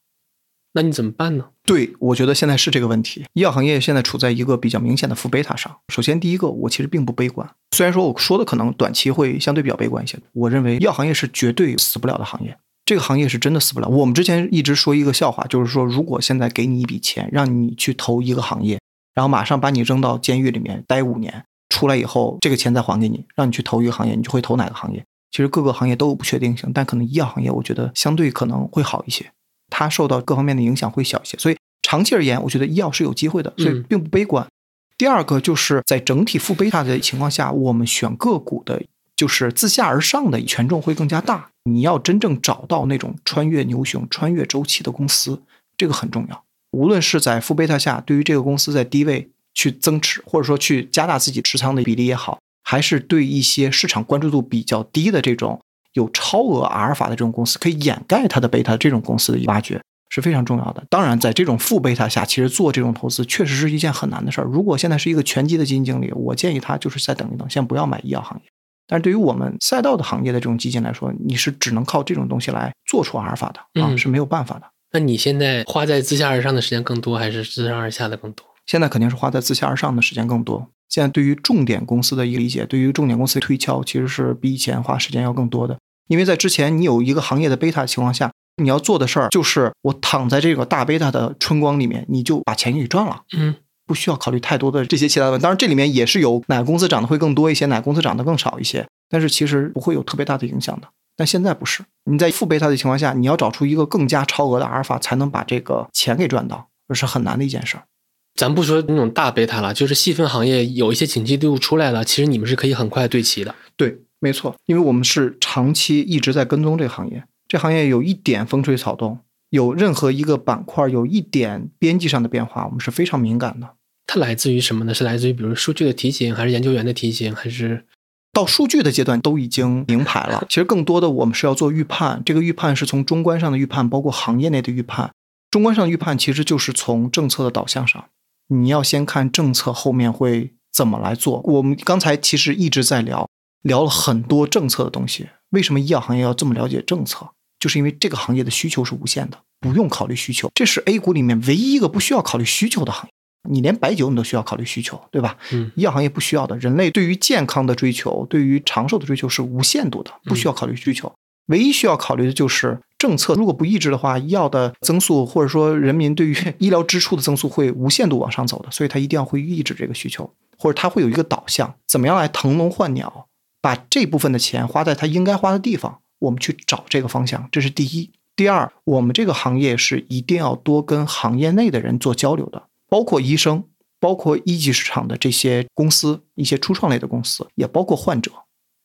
那你怎么办呢？对，我觉得现在是这个问题。医药行业现在处在一个比较明显的负贝塔上。首先，第一个，我其实并不悲观。虽然说我说的可能短期会相对比较悲观一些，我认为医药行业是绝对死不了的行业。这个行业是真的死不了。我们之前一直说一个笑话，就是说，如果现在给你一笔钱，让你去投一个行业，然后马上把你扔到监狱里面待五年，出来以后，这个钱再还给你，让你去投一个行业，你就会投哪个行业？其实各个行业都有不确定性，但可能医药行业，我觉得相对可能会好一些。它受到各方面的影响会小一些，所以长期而言，我觉得医药是有机会的，所以并不悲观。第二个就是在整体负贝塔的情况下，我们选个股的，就是自下而上的权重会更加大。你要真正找到那种穿越牛熊、穿越周期的公司，这个很重要。无论是在负贝塔下，对于这个公司在低位去增持，或者说去加大自己持仓的比例也好，还是对一些市场关注度比较低的这种。有超额阿尔法的这种公司，可以掩盖它的贝塔，这种公司的挖掘是非常重要的。当然，在这种负贝塔下，其实做这种投资确实是一件很难的事儿。如果现在是一个全基的基金经理，我建议他就是再等一等，先不要买医药行业。但是对于我们赛道的行业的这种基金来说，你是只能靠这种东西来做出阿尔法的啊，是没有办法的。那你现在花在自下而上的时间更多，还是自上而下的更多？现在肯定是花在自下而上的时间更多。现在对于重点公司的一个理解，对于重点公司的推敲，其实是比以前花时间要更多的。因为在之前你有一个行业的贝塔情况下，你要做的事儿就是我躺在这个大贝塔的春光里面，你就把钱给赚了，嗯，不需要考虑太多的这些其他的问题。当然，这里面也是有哪个公司涨得会更多一些，哪个公司涨得更少一些，但是其实不会有特别大的影响的。但现在不是，你在负贝塔的情况下，你要找出一个更加超额的阿尔法，才能把这个钱给赚到，这是很难的一件事儿。咱不说那种大贝塔了，就是细分行业有一些景气度出来了，其实你们是可以很快对齐的。对。没错，因为我们是长期一直在跟踪这个行业，这行业有一点风吹草动，有任何一个板块有一点边际上的变化，我们是非常敏感的。它来自于什么呢？是来自于比如数据的提醒，还是研究员的提醒，还是到数据的阶段都已经明牌了？其实更多的我们是要做预判，这个预判是从中观上的预判，包括行业内的预判。中观上的预判其实就是从政策的导向上，你要先看政策后面会怎么来做。我们刚才其实一直在聊。聊了很多政策的东西，为什么医药行业要这么了解政策？就是因为这个行业的需求是无限的，不用考虑需求，这是 A 股里面唯一一个不需要考虑需求的行业。你连白酒你都需要考虑需求，对吧？嗯，医药行业不需要的。人类对于健康的追求，对于长寿的追求是无限度的，不需要考虑需求。唯一需要考虑的就是政策，如果不抑制的话，医药的增速或者说人民对于 医疗支出的增速会无限度往上走的，所以它一定要会抑制这个需求，或者它会有一个导向，怎么样来腾笼换鸟？把这部分的钱花在他应该花的地方，我们去找这个方向，这是第一。第二，我们这个行业是一定要多跟行业内的人做交流的，包括医生，包括一级市场的这些公司，一些初创类的公司，也包括患者，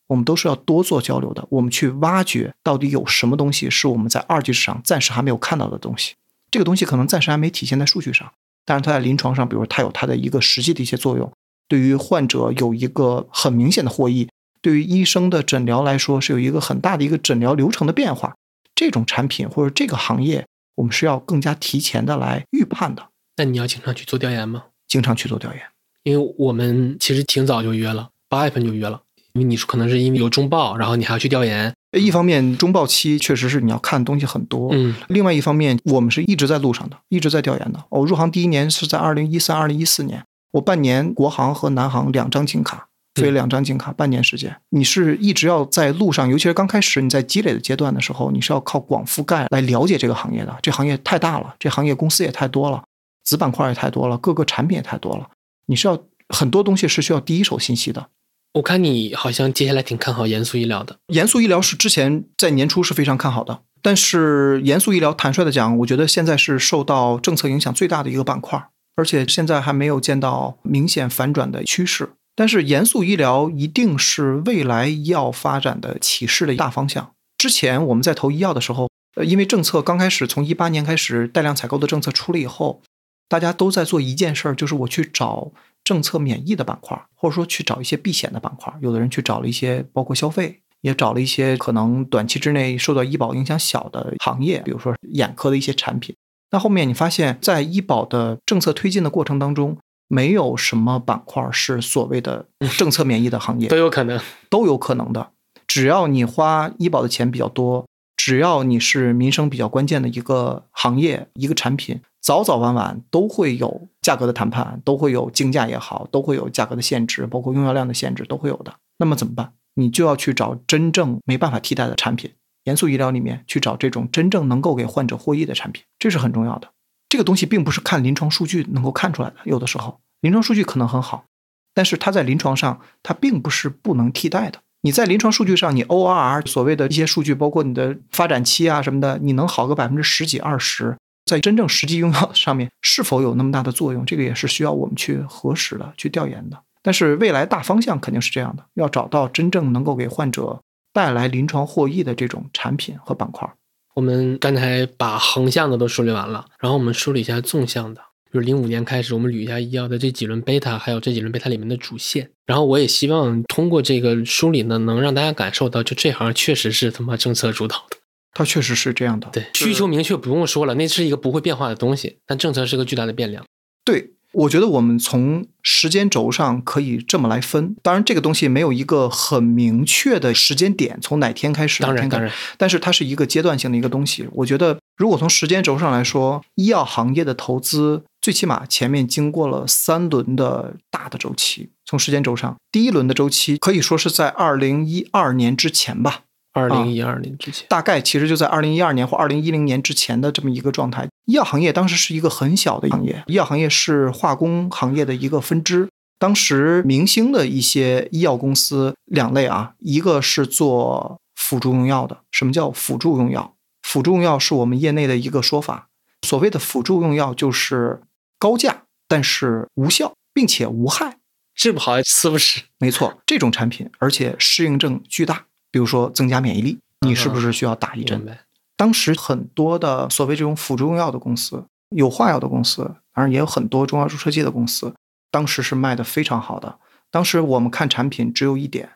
我们都是要多做交流的。我们去挖掘到底有什么东西是我们在二级市场暂时还没有看到的东西，这个东西可能暂时还没体现在数据上，但是它在临床上，比如它有它的一个实际的一些作用，对于患者有一个很明显的获益。对于医生的诊疗来说，是有一个很大的一个诊疗流程的变化。这种产品或者这个行业，我们是要更加提前的来预判的。那你要经常去做调研吗？经常去做调研，因为我们其实挺早就约了，八月份就约了。因为你说可能是因为有中报，然后你还要去调研，一方面中报期确实是你要看的东西很多，嗯另外一方面我们是一直在路上的，一直在调研的。我入行第一年是在二零一三、二零一四年，我半年国航和南航两张金卡。飞两张金卡，半年时间，你是一直要在路上，尤其是刚开始你在积累的阶段的时候，你是要靠广覆盖来了解这个行业的。这行业太大了，这行业公司也太多了，子板块也太多了，各个产品也太多了，你是要很多东西是需要第一手信息的。我看你好像接下来挺看好严肃医疗的。严肃医疗是之前在年初是非常看好的，但是严肃医疗坦率的讲，我觉得现在是受到政策影响最大的一个板块，而且现在还没有见到明显反转的趋势。但是严肃医疗一定是未来医药发展的启示的一大方向。之前我们在投医药的时候，呃，因为政策刚开始从一八年开始带量采购的政策出了以后，大家都在做一件事儿，就是我去找政策免疫的板块，或者说去找一些避险的板块。有的人去找了一些包括消费，也找了一些可能短期之内受到医保影响小的行业，比如说眼科的一些产品。那后面你发现，在医保的政策推进的过程当中，没有什么板块是所谓的 政策免疫的行业，都有可能。都有可能的。只要你花医保的钱比较多，只要你是民生比较关键的一个行业、一个产品，早早晚晚都会有价格的谈判，都会有竞价也好，都会有价格的限制，包括用药量的限制都会有的。那么怎么办？你就要去找真正没办法替代的产品，严肃医疗里面去找这种真正能够给患者获益的产品，这是很重要的。这个东西并不是看临床数据能够看出来的，有的时候临床数据可能很好，但是它在临床上它并不是不能替代的。你在临床数据上，你 ORR 所谓的一些数据，包括你的发展期啊什么的，你能好个百分之十几二十，在真正实际用药上面是否有那么大的作用，这个也是需要我们去核实的、去调研的。但是未来大方向肯定是这样的，要找到真正能够给患者带来临床获益的这种产品和板块。我们刚才把横向的都梳理完了，然后我们梳理一下纵向的。就是零五年开始，我们捋一下医药的这几轮贝塔，还有这几轮贝塔里面的主线。然后我也希望通过这个梳理呢，能让大家感受到，就这行确实是他妈政策主导的。它确实是这样的。对，需求明确不用说了，那是一个不会变化的东西，但政策是个巨大的变量。对，我觉得我们从时间轴上可以这么来分。当然，这个东西没有一个很明确的时间点，从哪天开始，当然，当然，但是它是一个阶段性的一个东西。我觉得，如果从时间轴上来说，医药行业的投资最起码前面经过了三轮的大的周期。从时间轴上，第一轮的周期可以说是在二零一二年之前吧，二零一二年之前，大概其实就在二零一二年或二零一零年之前的这么一个状态。医药行业当时是一个很小的行业，医药行业是化工行业的一个分支。当时明星的一些医药公司两类啊，一个是做辅助用药的。什么叫辅助用药？辅助用药是我们业内的一个说法。所谓的辅助用药就是高价但是无效，并且无害。治不好吃不死。没错，这种产品而且适应症巨大，比如说增加免疫力，你是不是需要打一针？当时很多的所谓这种辅助用药的公司，有化药的公司，当然也有很多中药注射剂的公司，当时是卖的非常好的。当时我们看产品只有一点，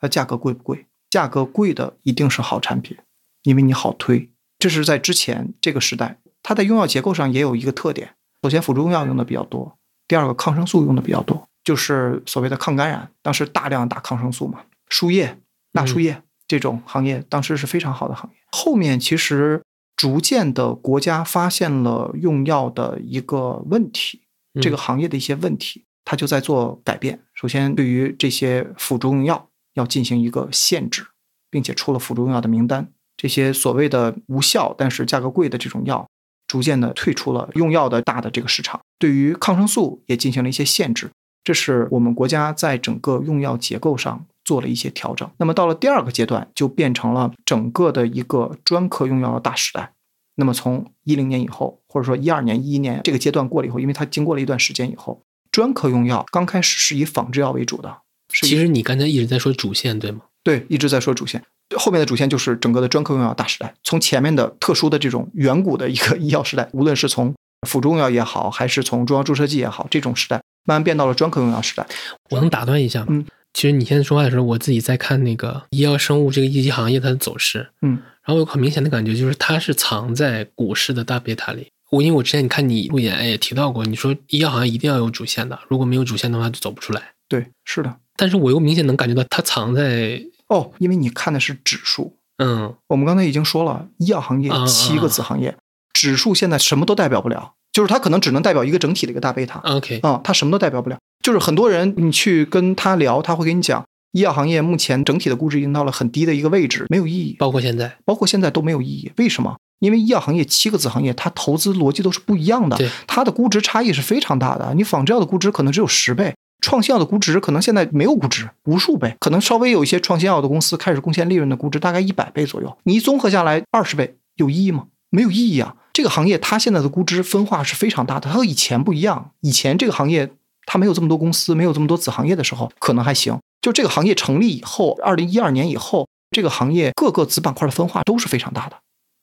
它价格贵不贵？价格贵的一定是好产品，因为你好推。这是在之前这个时代，它在用药结构上也有一个特点：首先辅助用药用的比较多，第二个抗生素用的比较多，就是所谓的抗感染，当时大量打抗生素嘛，输液、纳输液。这种行业当时是非常好的行业，后面其实逐渐的国家发现了用药的一个问题，这个行业的一些问题，它就在做改变。首先，对于这些辅助用药要进行一个限制，并且出了辅助用药的名单。这些所谓的无效但是价格贵的这种药，逐渐的退出了用药的大的这个市场。对于抗生素也进行了一些限制，这是我们国家在整个用药结构上。做了一些调整，那么到了第二个阶段，就变成了整个的一个专科用药的大时代。那么从一零年以后，或者说一二年、一一年这个阶段过了以后，因为它经过了一段时间以后，专科用药刚开始是以仿制药为主的。其实你刚才一直在说主线，对吗？对，一直在说主线。后面的主线就是整个的专科用药大时代。从前面的特殊的这种远古的一个医药时代，无论是从辅助用药也好，还是从中药注射剂也好，这种时代慢慢变到了专科用药时代。我能打断一下吗？嗯。其实你现在说话的时候，我自己在看那个医药生物这个一级行业它的走势，嗯，然后有很明显的感觉，就是它是藏在股市的大贝塔里。我因为我之前你看你路演也提到过，你说医药行业一定要有主线的，如果没有主线的话就走不出来。对，是的。但是我又明显能感觉到它藏在哦，因为你看的是指数，嗯我们刚才已经说了，医药行业啊七个子行业，指数现在什么都代表不了，就是它可能只能代表一个整体的一个大贝塔。，OK，啊、它什么都代表不了。就是很多人你去跟他聊，他会跟你讲，医药行业目前整体的估值已经到了很低的一个位置，没有意义，包括现在，包括现在都没有意义。为什么？因为医药行业七个子行业，它投资逻辑都是不一样的对，它的估值差异是非常大的。你仿制药的估值可能只有十倍，创新药的估值可能现在没有估值，无数倍，可能稍微有一些创新药的公司开始贡献利润的估值大概一百倍左右。你一综合下来二十倍，有意义吗？没有意义啊！这个行业它现在的估值分化是非常大的，它和以前不一样。以前这个行业它没有这么多公司，没有这么多子行业的时候，可能还行。就这个行业成立以后，二零一二年以后，这个行业各个子板块的分化都是非常大的。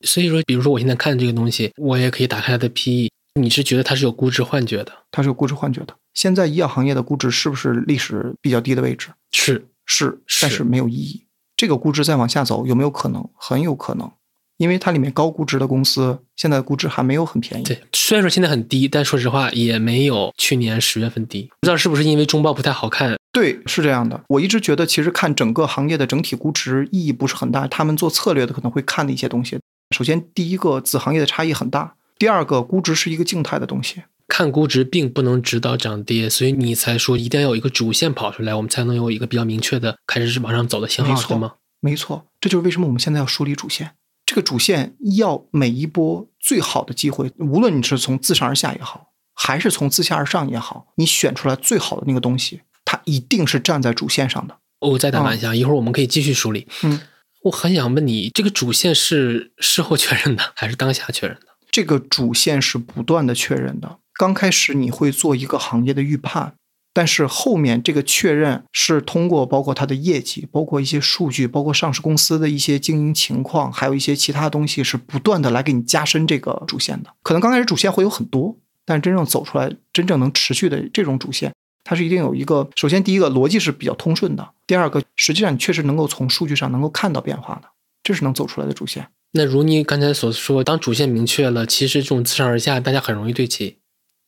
所以说，比如说我现在看这个东西，我也可以打开它的 PE，你是觉得它是有估值幻觉的？它是有估值幻觉的。现在医药行业的估值是不是历史比较低的位置？是，是，是但是没有意义。这个估值再往下走有没有可能？很有可能，因为它里面高估值的公司现在的估值还没有很便宜。对，虽然说现在很低，但说实话也没有去年十月份低。不知道是不是因为中报不太好看？对，是这样的。我一直觉得，其实看整个行业的整体估值意义不是很大。他们做策略的可能会看的一些东西，首先第一个子行业的差异很大，第二个估值是一个静态的东西。看估值并不能指导涨跌，所以你才说一定要有一个主线跑出来，我们才能有一个比较明确的开始是往上走的信号，没错对吗？没错，这就是为什么我们现在要梳理主线。这个主线要每一波最好的机会，无论你是从自上而下也好，还是从自下而上也好，你选出来最好的那个东西，它一定是站在主线上的。我再打断一下，一会儿我们可以继续梳理。嗯，我很想问你，这个主线是事后确认的，还是当下确认的？这个主线是不断的确认的。刚开始你会做一个行业的预判，但是后面这个确认是通过包括它的业绩，包括一些数据，包括上市公司的一些经营情况，还有一些其他东西，是不断的来给你加深这个主线的。可能刚开始主线会有很多，但是真正走出来，真正能持续的这种主线，它是一定有一个，首先第一个逻辑是比较通顺的，第二个实际上你确实能够从数据上能够看到变化的，这是能走出来的主线。那如你刚才所说，当主线明确了，其实这种自上而下，大家很容易对齐，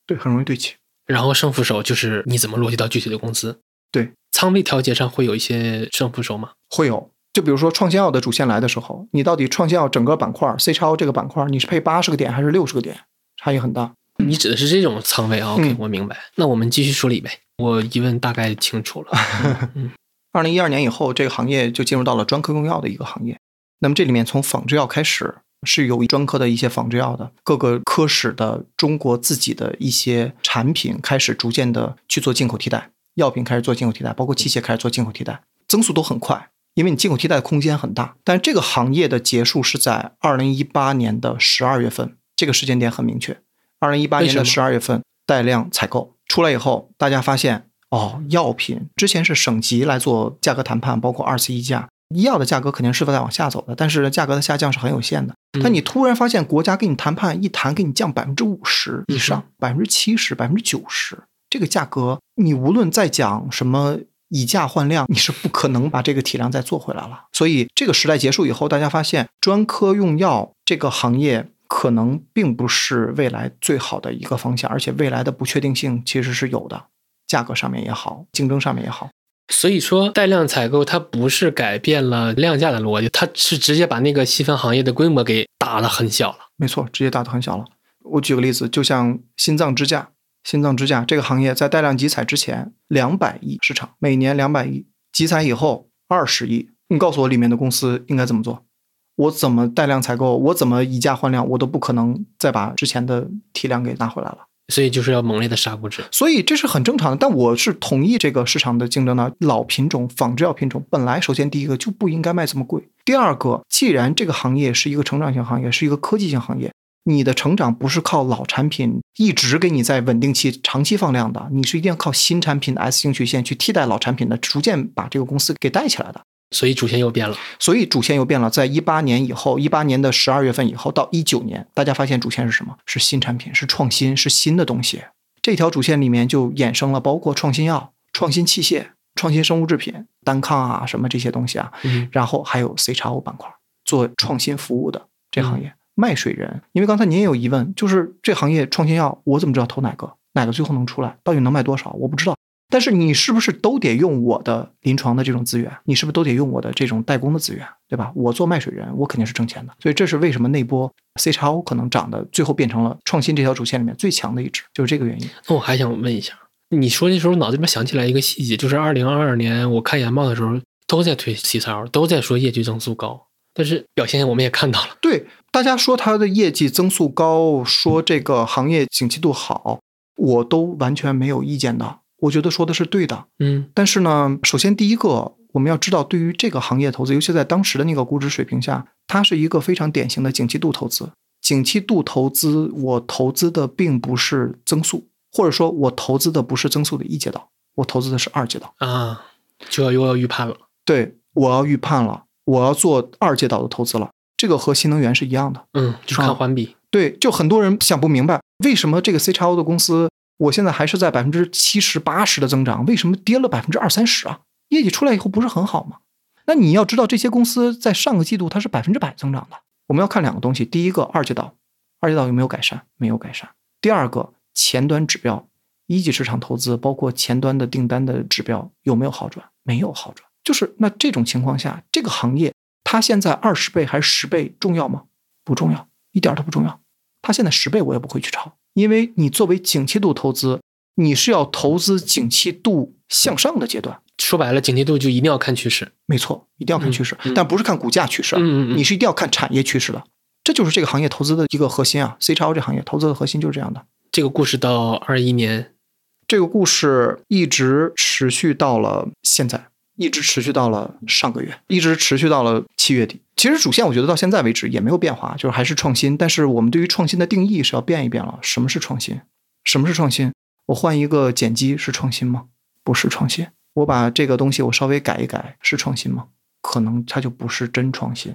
对，很容易对齐。然后胜负手就是你怎么落地到具体的公司。对，仓位调节上会有一些胜负手吗？会有。就比如说创新药的主线来的时候，你到底创新药整个板块 C 超这个板块，你是配八十个点还是六十个点，差异很大。你指的是这种仓位啊？OK，、嗯我明白。那我们继续梳理呗。我疑问大概清楚了。嗯二零一二年以后，这个行业就进入到了专科用药的一个行业。那么这里面从仿制药开始，是有专科的一些仿制药的各个科室的中国自己的一些产品开始逐渐的去做进口替代，药品开始做进口替代，包括器械开始做进口替代，增速都很快，因为你进口替代的空间很大。但这个行业的结束是在二零一八年的十二月份，这个时间点很明确。二零一八年的十二月份带量采购出来以后，大家发现哦，药品之前是省级来做价格谈判，包括二次议价，医药的价格肯定是在往下走的，但是价格的下降是很有限的。嗯但你突然发现国家跟你谈判，一谈给你降百分之五十以上，百分之七十、百分之九十，这个价格你无论再讲什么以价换量，你是不可能把这个体量再做回来了。所以这个时代结束以后，大家发现专科用药这个行业。可能并不是未来最好的一个方向，而且未来的不确定性其实是有的，价格上面也好，竞争上面也好。所以说，带量采购它不是改变了量价的逻辑，它是直接把那个细分行业的规模给打得很小了。没错，直接打得很小了。我举个例子，就像心脏支架，心脏支架这个行业在带量集采之前，两百亿市场，每年两百亿，集采以后二十亿。你告诉我里面的公司应该怎么做？我怎么带量采购？我怎么以价换量？我都不可能再把之前的体量给拿回来了。所以就是要猛烈的杀估值。所以这是很正常的。但我是同意这个市场的竞争的。老品种、仿制药品种本来首先第一个就不应该卖这么贵。第二个，既然这个行业是一个成长型行业，是一个科技型行业，你的成长不是靠老产品一直给你在稳定期、长期放量的，你是一定要靠新产品的 S 型曲线去替代老产品的，逐渐把这个公司给带起来的。所以主线又变了。所以主线又变了，在一八年以后，一八年的十二月份以后到一九年，大家发现主线是什么？是新产品，是创新，是新的东西。这条主线里面就衍生了包括创新药、创新器械、创新生物制品、单抗啊什么这些东西啊，嗯，然后还有 C 叉 O 板块做创新服务的这行业。卖水人，因为刚才您也有疑问，就是这行业创新药，我怎么知道投哪个？哪个最后能出来？到底能卖多少？我不知道。但是你是不是都得用我的临床的这种资源？你是不是都得用我的这种代工的资源，对吧？我做卖水人，我肯定是挣钱的。所以这是为什么那波 C 叉 O 可能涨的最后变成了创新这条主线里面最强的一支，就是这个原因。那我还想问一下，你说的时候，脑子里面想起来一个细节，就是二零二二年我看研报的时候，都在推 C 叉 O，都在说业绩增速高，但是表现我们也看到了。对，大家说它的业绩增速高，说这个行业景气度好，我都完全没有意见的。我觉得说的是对的，嗯但是呢，首先第一个，我们要知道，对于这个行业投资，尤其在当时的那个估值水平下，它是一个非常典型的景气度投资。景气度投资，我投资的并不是增速，或者说我投资的不是增速的一阶道，我投资的是二阶道。啊，就要又要预判了。对，我要预判了，我要做二阶道的投资了。这个和新能源是一样的。嗯，就是看环比。对，就很多人想不明白，为什么这个 C 叉 O 的公司，我现在还是在百分之七十八十的增长，为什么跌了百分之二三十啊？业绩出来以后不是很好吗？那你要知道，这些公司在上个季度它是百分之百增长的。我们要看两个东西，第一个二阶道，二阶道有没有改善？没有改善。第二个前端指标，一级市场投资包括前端的订单的指标有没有好转？没有好转。就是那这种情况下，这个行业它现在二十倍还是十倍重要吗？不重要，一点都不重要。它现在十倍我也不会去抄，因为你作为景气度投资，你是要投资景气度向上的阶段。说白了，景气度就一定要看趋势。没错，一定要看趋势，但不是看股价趋势你是一定要看产业趋势的。这就是这个行业投资的一个核心啊，C 超这行业投资的核心就是这样的。这个故事到二一年，这个故事一直持续到了现在，一直持续到了上个月，一直持续到了七月底。其实主线我觉得到现在为止也没有变化，就是还是创新。但是我们对于创新的定义是要变一变了。什么是创新？什么是创新？我换一个碱基是创新吗？不是创新。我把这个东西我稍微改一改是创新吗？可能它就不是真创新。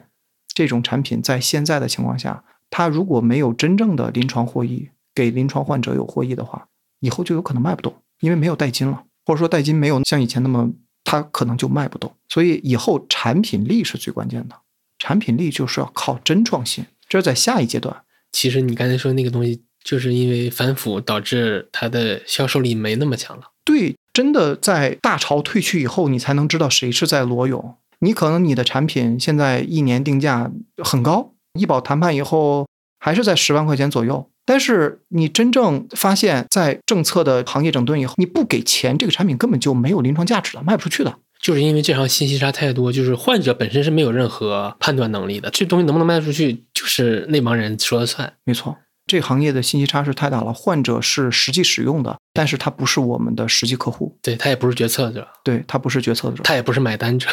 这种产品在现在的情况下，它如果没有真正的临床获益，给临床患者有获益的话，以后就有可能卖不动，因为没有代金了，或者说代金没有像以前那么，它可能就卖不动。所以以后产品力是最关键的，产品力就是要靠真创新，这是在下一阶段。其实你刚才说那个东西，就是因为反腐导致它的销售力没那么强了。对，真的在大潮退去以后，你才能知道谁是在裸泳。你可能你的产品现在一年定价很高，医保谈判以后还是在十万块钱左右。但是你真正发现，在政策的行业整顿以后，你不给钱，这个产品根本就没有临床价值了，卖不出去的。就是因为这行信息差太多，就是患者本身是没有任何判断能力的，这东西能不能卖出去，就是那帮人说了算。没错，这行业的信息差是太大了。患者是实际使用的，但是他不是我们的实际客户，对他也不是决策者，对他不是决策者，他也不是买单者，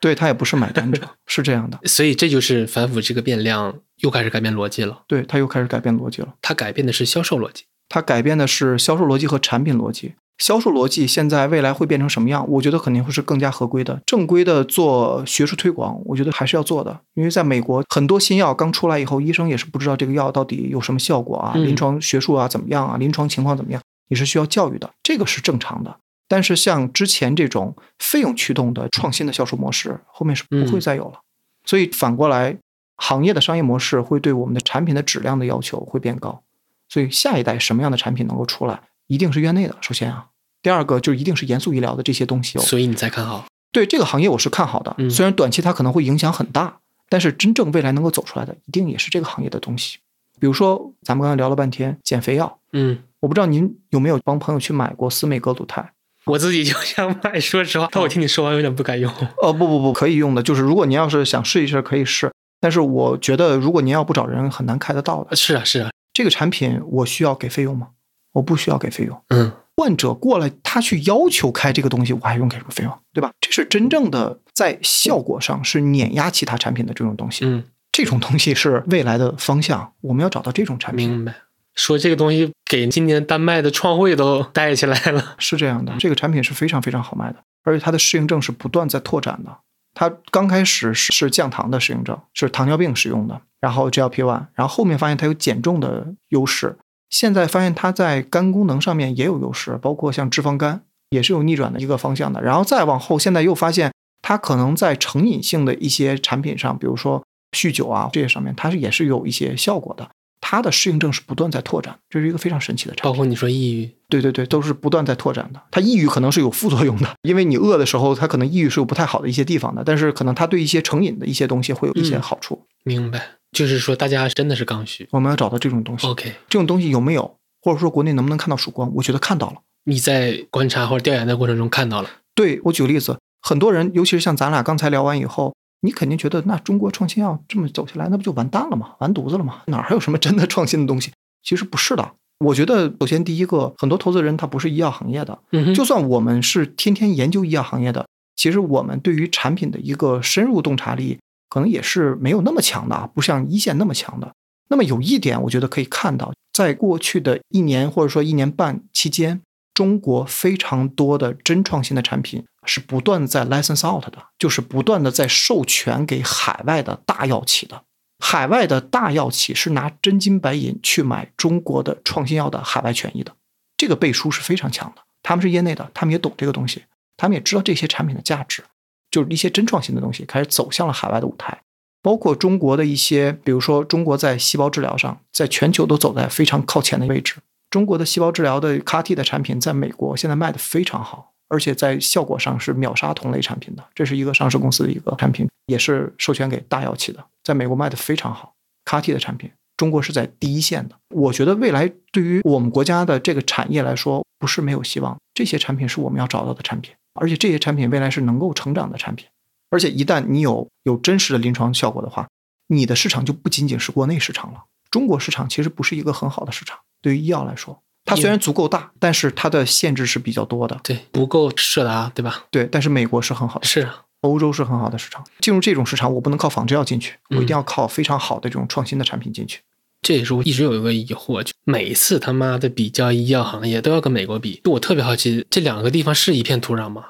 对他也不是买单者，是这样的。所以这就是反腐这个变量又开始改变逻辑了。对他又开始改变逻辑了。它改变的是销售逻辑。它改变的是销售逻辑和产品逻辑。销售逻辑现在未来会变成什么样？我觉得肯定会是更加合规的、正规的做学术推广。我觉得还是要做的，因为在美国很多新药刚出来以后，医生也是不知道这个药到底有什么效果啊，嗯临床学术啊怎么样啊，临床情况怎么样，你是需要教育的，这个是正常的。但是像之前这种费用驱动的创新的销售模式，后面是不会再有了。所以反过来，行业的商业模式会对我们的产品的质量的要求会变高。所以下一代什么样的产品能够出来，一定是院内的。首先啊，第二个就一定是严肃医疗的这些东西哦。所以你才看好。对这个行业我是看好的，嗯虽然短期它可能会影响很大，但是真正未来能够走出来的，一定也是这个行业的东西。比如说咱们刚才聊了半天减肥药，嗯，我不知道您有没有帮朋友去买过司美格鲁肽？我自己就想买，说实话，但我听你说完有点不敢用。呃，不不不，可以用的，就是如果您要是想试一试，可以试。但是我觉得，如果您要不找人，很难开得到的。是啊，是啊，这个产品我需要给费用吗？我不需要给费用。嗯，患者过来，他去要求开这个东西，我还用给什么费用，对吧？这是真正的在效果上是碾压其他产品的这种东西。嗯，这种东西是未来的方向，我们要找到这种产品。明白。说这个东西给今年丹麦的创汇都带起来了。是这样的，这个产品是非常非常好卖的，而且它的适应症是不断在拓展的。它刚开始是是降糖的适应症，是糖尿病使用的，然后 GLP-1，然后后面发现它有减重的优势，现在发现它在肝功能上面也有优势，包括像脂肪肝也是有逆转的一个方向的。然后再往后，现在又发现它可能在成瘾性的一些产品上，比如说酗酒啊这些上面，它是也是有一些效果的。它的适应症是不断在拓展，这是一个非常神奇的产品。包括你说抑郁，对对对，都是不断在拓展的。它抑郁可能是有副作用的，因为你饿的时候，它可能抑郁是有不太好的一些地方的，但是可能它对一些成瘾的一些东西会有一些好处。明白，就是说大家真的是刚需。我们要找到这种东西。OK，这种东西有没有，或者说国内能不能看到曙光？我觉得看到了。你在观察或者调研的过程中看到了，对我举个例子，很多人，尤其是像咱俩刚才聊完以后，你肯定觉得那中国创新药这么走下来，那不就完蛋了吗？完犊子了吗？哪还有什么真的创新的东西？其实不是的。我觉得，首先第一个，很多投资人他不是医药行业的，就算我们是天天研究医药行业的，其实我们对于产品的一个深入洞察力，可能也是没有那么强的啊，不像一线那么强的。那么有一点，我觉得可以看到，在过去的一年或者说一年半期间，中国非常多的真创新的产品是不断在 license out 的，就是不断的在授权给海外的大药企的。海外的大药企是拿真金白银去买中国的创新药的海外权益的，这个背书是非常强的。他们是业内的，他们也懂这个东西，他们也知道这些产品的价值，就是一些真创新的东西开始走向了海外的舞台。包括中国的一些，比如说中国在细胞治疗上，在全球都走在非常靠前的位置。中国的细胞治疗的 CAR-T 的产品在美国现在卖的非常好，而且在效果上是秒杀同类产品的。这是一个上市公司的一个产品，也是授权给大药企的，在美国卖的非常好。CAR-T 的产品，中国是在第一线的。我觉得未来对于我们国家的这个产业来说，不是没有希望。这些产品是我们要找到的产品，而且这些产品未来是能够成长的产品。而且一旦你有有真实的临床效果的话，你的市场就不仅仅是国内市场了。中国市场其实不是一个很好的市场，对于医药来说，它虽然足够大，但是它的限制是比较多的。对，不够设达，对吧？对，但是美国是很好的，是啊，欧洲是很好的市场。进入这种市场，我不能靠仿制药进去，我一定嗯要靠非常好的这种创新的产品进去。这也是我一直有一个疑惑，就每次他妈的比较医药行业都要跟美国比，就我特别好奇，这两个地方是一片土壤吗？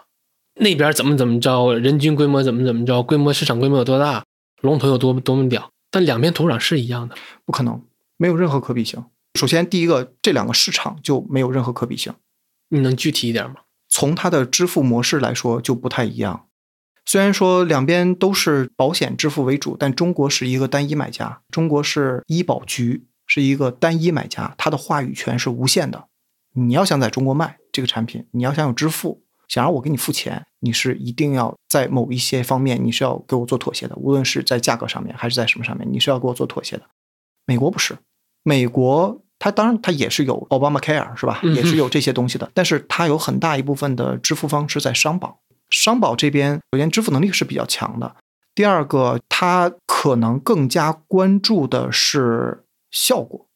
那边怎么怎么着，人均规模怎么怎么着，规模市场规模有多大，龙头有多多么屌，但两边土壤是一样的。不可能，没有任何可比性。首先，第一个，这两个市场就没有任何可比性。你能具体一点吗？从它的支付模式来说就不太一样。虽然说两边都是保险支付为主，但中国是一个单一买家，中国是医保局是一个单一买家，它的话语权是无限的。你要想在中国卖这个产品，你要想有支付，想让我给你付钱，你是一定要在某一些方面你是要给我做妥协的，无论是在价格上面还是在什么上面，你是要给我做妥协的。美国不是，美国它当然它也是有 Obamacare 是吧，也是有这些东西的，但是它有很大一部分的支付方式在商保。商保这边，首先支付能力是比较强的，第二个它可能更加关注的是效果，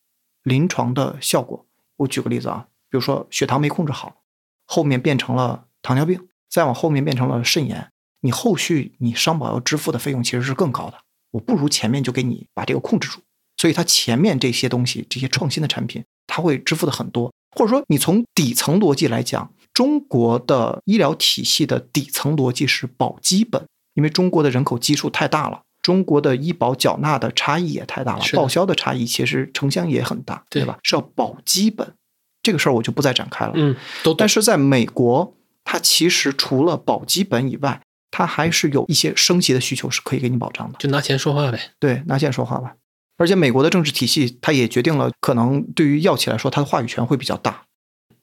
临床的效果。我举个例子啊，比如说血糖没控制好，后面变成了糖尿病，再往后面变成了肾炎，你后续你商保要支付的费用其实是更高的。我不如前面就给你把这个控制住，所以它前面这些东西，这些创新的产品，它会支付的很多。或者说，你从底层逻辑来讲，中国的医疗体系的底层逻辑是保基本，因为中国的人口基数太大了，中国的医保缴纳的差异也太大了，报销的差异其实城乡也很大，对对吧？是要保基本，这个事儿我就不再展开了。嗯，都懂但是在美国，它其实除了保基本以外，它还是有一些升级的需求是可以给你保障的。就拿钱说话呗。对，拿钱说话吧。而且美国的政治体系，它也决定了，可能对于药企来说，它的话语权会比较大。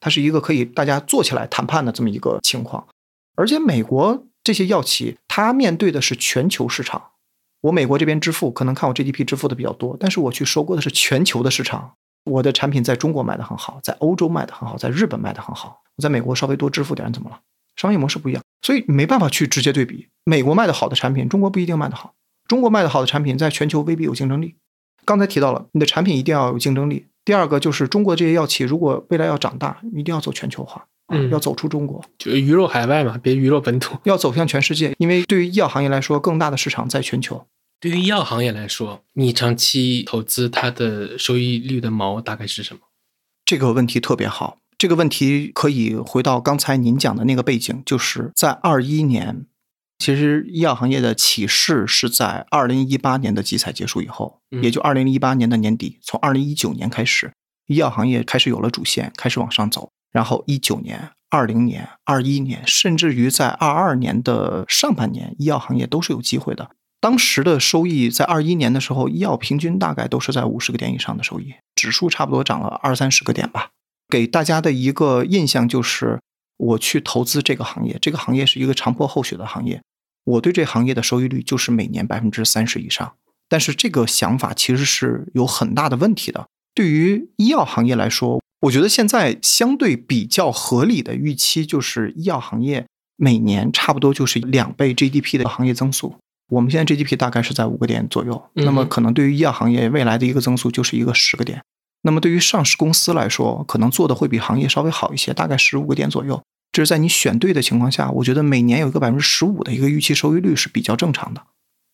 它是一个可以大家坐起来谈判的这么一个情况。而且美国这些药企，它面对的是全球市场。我美国这边支付，可能看我 GDP 支付的比较多，但是我去收购的是全球的市场。我的产品在中国卖的很好，在欧洲卖的很好，在日本卖的很好。我在美国稍微多支付点，怎么了？商业模式不一样，所以没办法去直接对比。美国卖的好的产品，中国不一定卖的好；中国卖的好的产品，在全球未必有竞争力。刚才提到了，你的产品一定要有竞争力。第二个就是中国这些药企，如果未来要长大，一定要走全球化，啊嗯要走出中国，就鱼肉海外嘛，别鱼肉本土。要走向全世界。因为对于医药行业来说，更大的市场在全球。对于医药行业来说，你长期投资它的收益率的毛大概是什么？这个问题特别好，这个问题可以回到刚才您讲的那个背景，就是在二一年，其实医药行业的起势是在二零一八年的集采结束以后，嗯也就二零一八年的年底，从二零一九年开始，医药行业开始有了主线，开始往上走，然后一九年、二零年、二一年，甚至于在二二年的上半年，医药行业都是有机会的。当时的收益在二一年的时候，医药平均大概都是在五十个点以上的收益，指数差不多涨了二三十个点吧。给大家的一个印象就是，我去投资这个行业，这个行业是一个长坡厚雪的行业，我对这行业的收益率就是每年百分之三十以上。但是这个想法其实是有很大的问题的。对于医药行业来说，我觉得现在相对比较合理的预期就是医药行业每年差不多就是两倍 GDP 的行业增速。我们现在 GDP 大概是在五个点左右，那么可能对于医药行业未来的一个增速就是一个十个点。那么对于上市公司来说，可能做的会比行业稍微好一些，大概十五个点左右。这是在你选对的情况下，我觉得每年有一个百分之十五的一个预期收益率是比较正常的。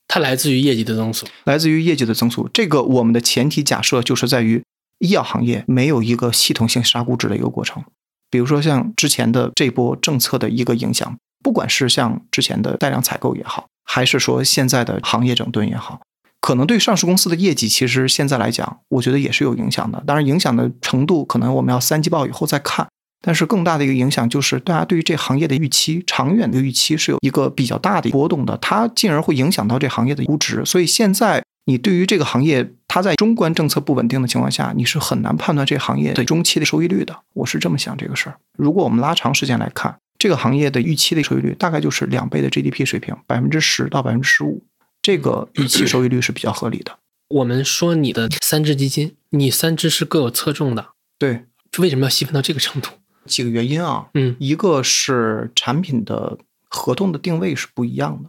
它来自于业绩的增速，来自于业绩的增速。这个我们的前提假设就是在于医药行业没有一个系统性杀估值的一个过程。比如说像之前的这波政策的一个影响，不管是像之前的带量采购也好，还是说现在的行业整顿也好，可能对上市公司的业绩，其实现在来讲，我觉得也是有影响的。当然，影响的程度可能我们要三季报以后再看。但是更大的一个影响就是，大家对于这行业的预期，长远的预期是有一个比较大的波动的，它进而会影响到这行业的估值。所以现在你对于这个行业，它在中观政策不稳定的情况下，你是很难判断这行业的中期的收益率的。我是这么想这个事儿。如果我们拉长时间来看，这个行业的预期的收益率大概就是两倍的 GDP 水平，百分之十到百分之十五，这个预期收益率是比较合理的。我们说你的三只基金，你三只是各有侧重的，对，为什么要细分到这个程度？几个原因啊，嗯，一个是产品的合同的定位是不一样的。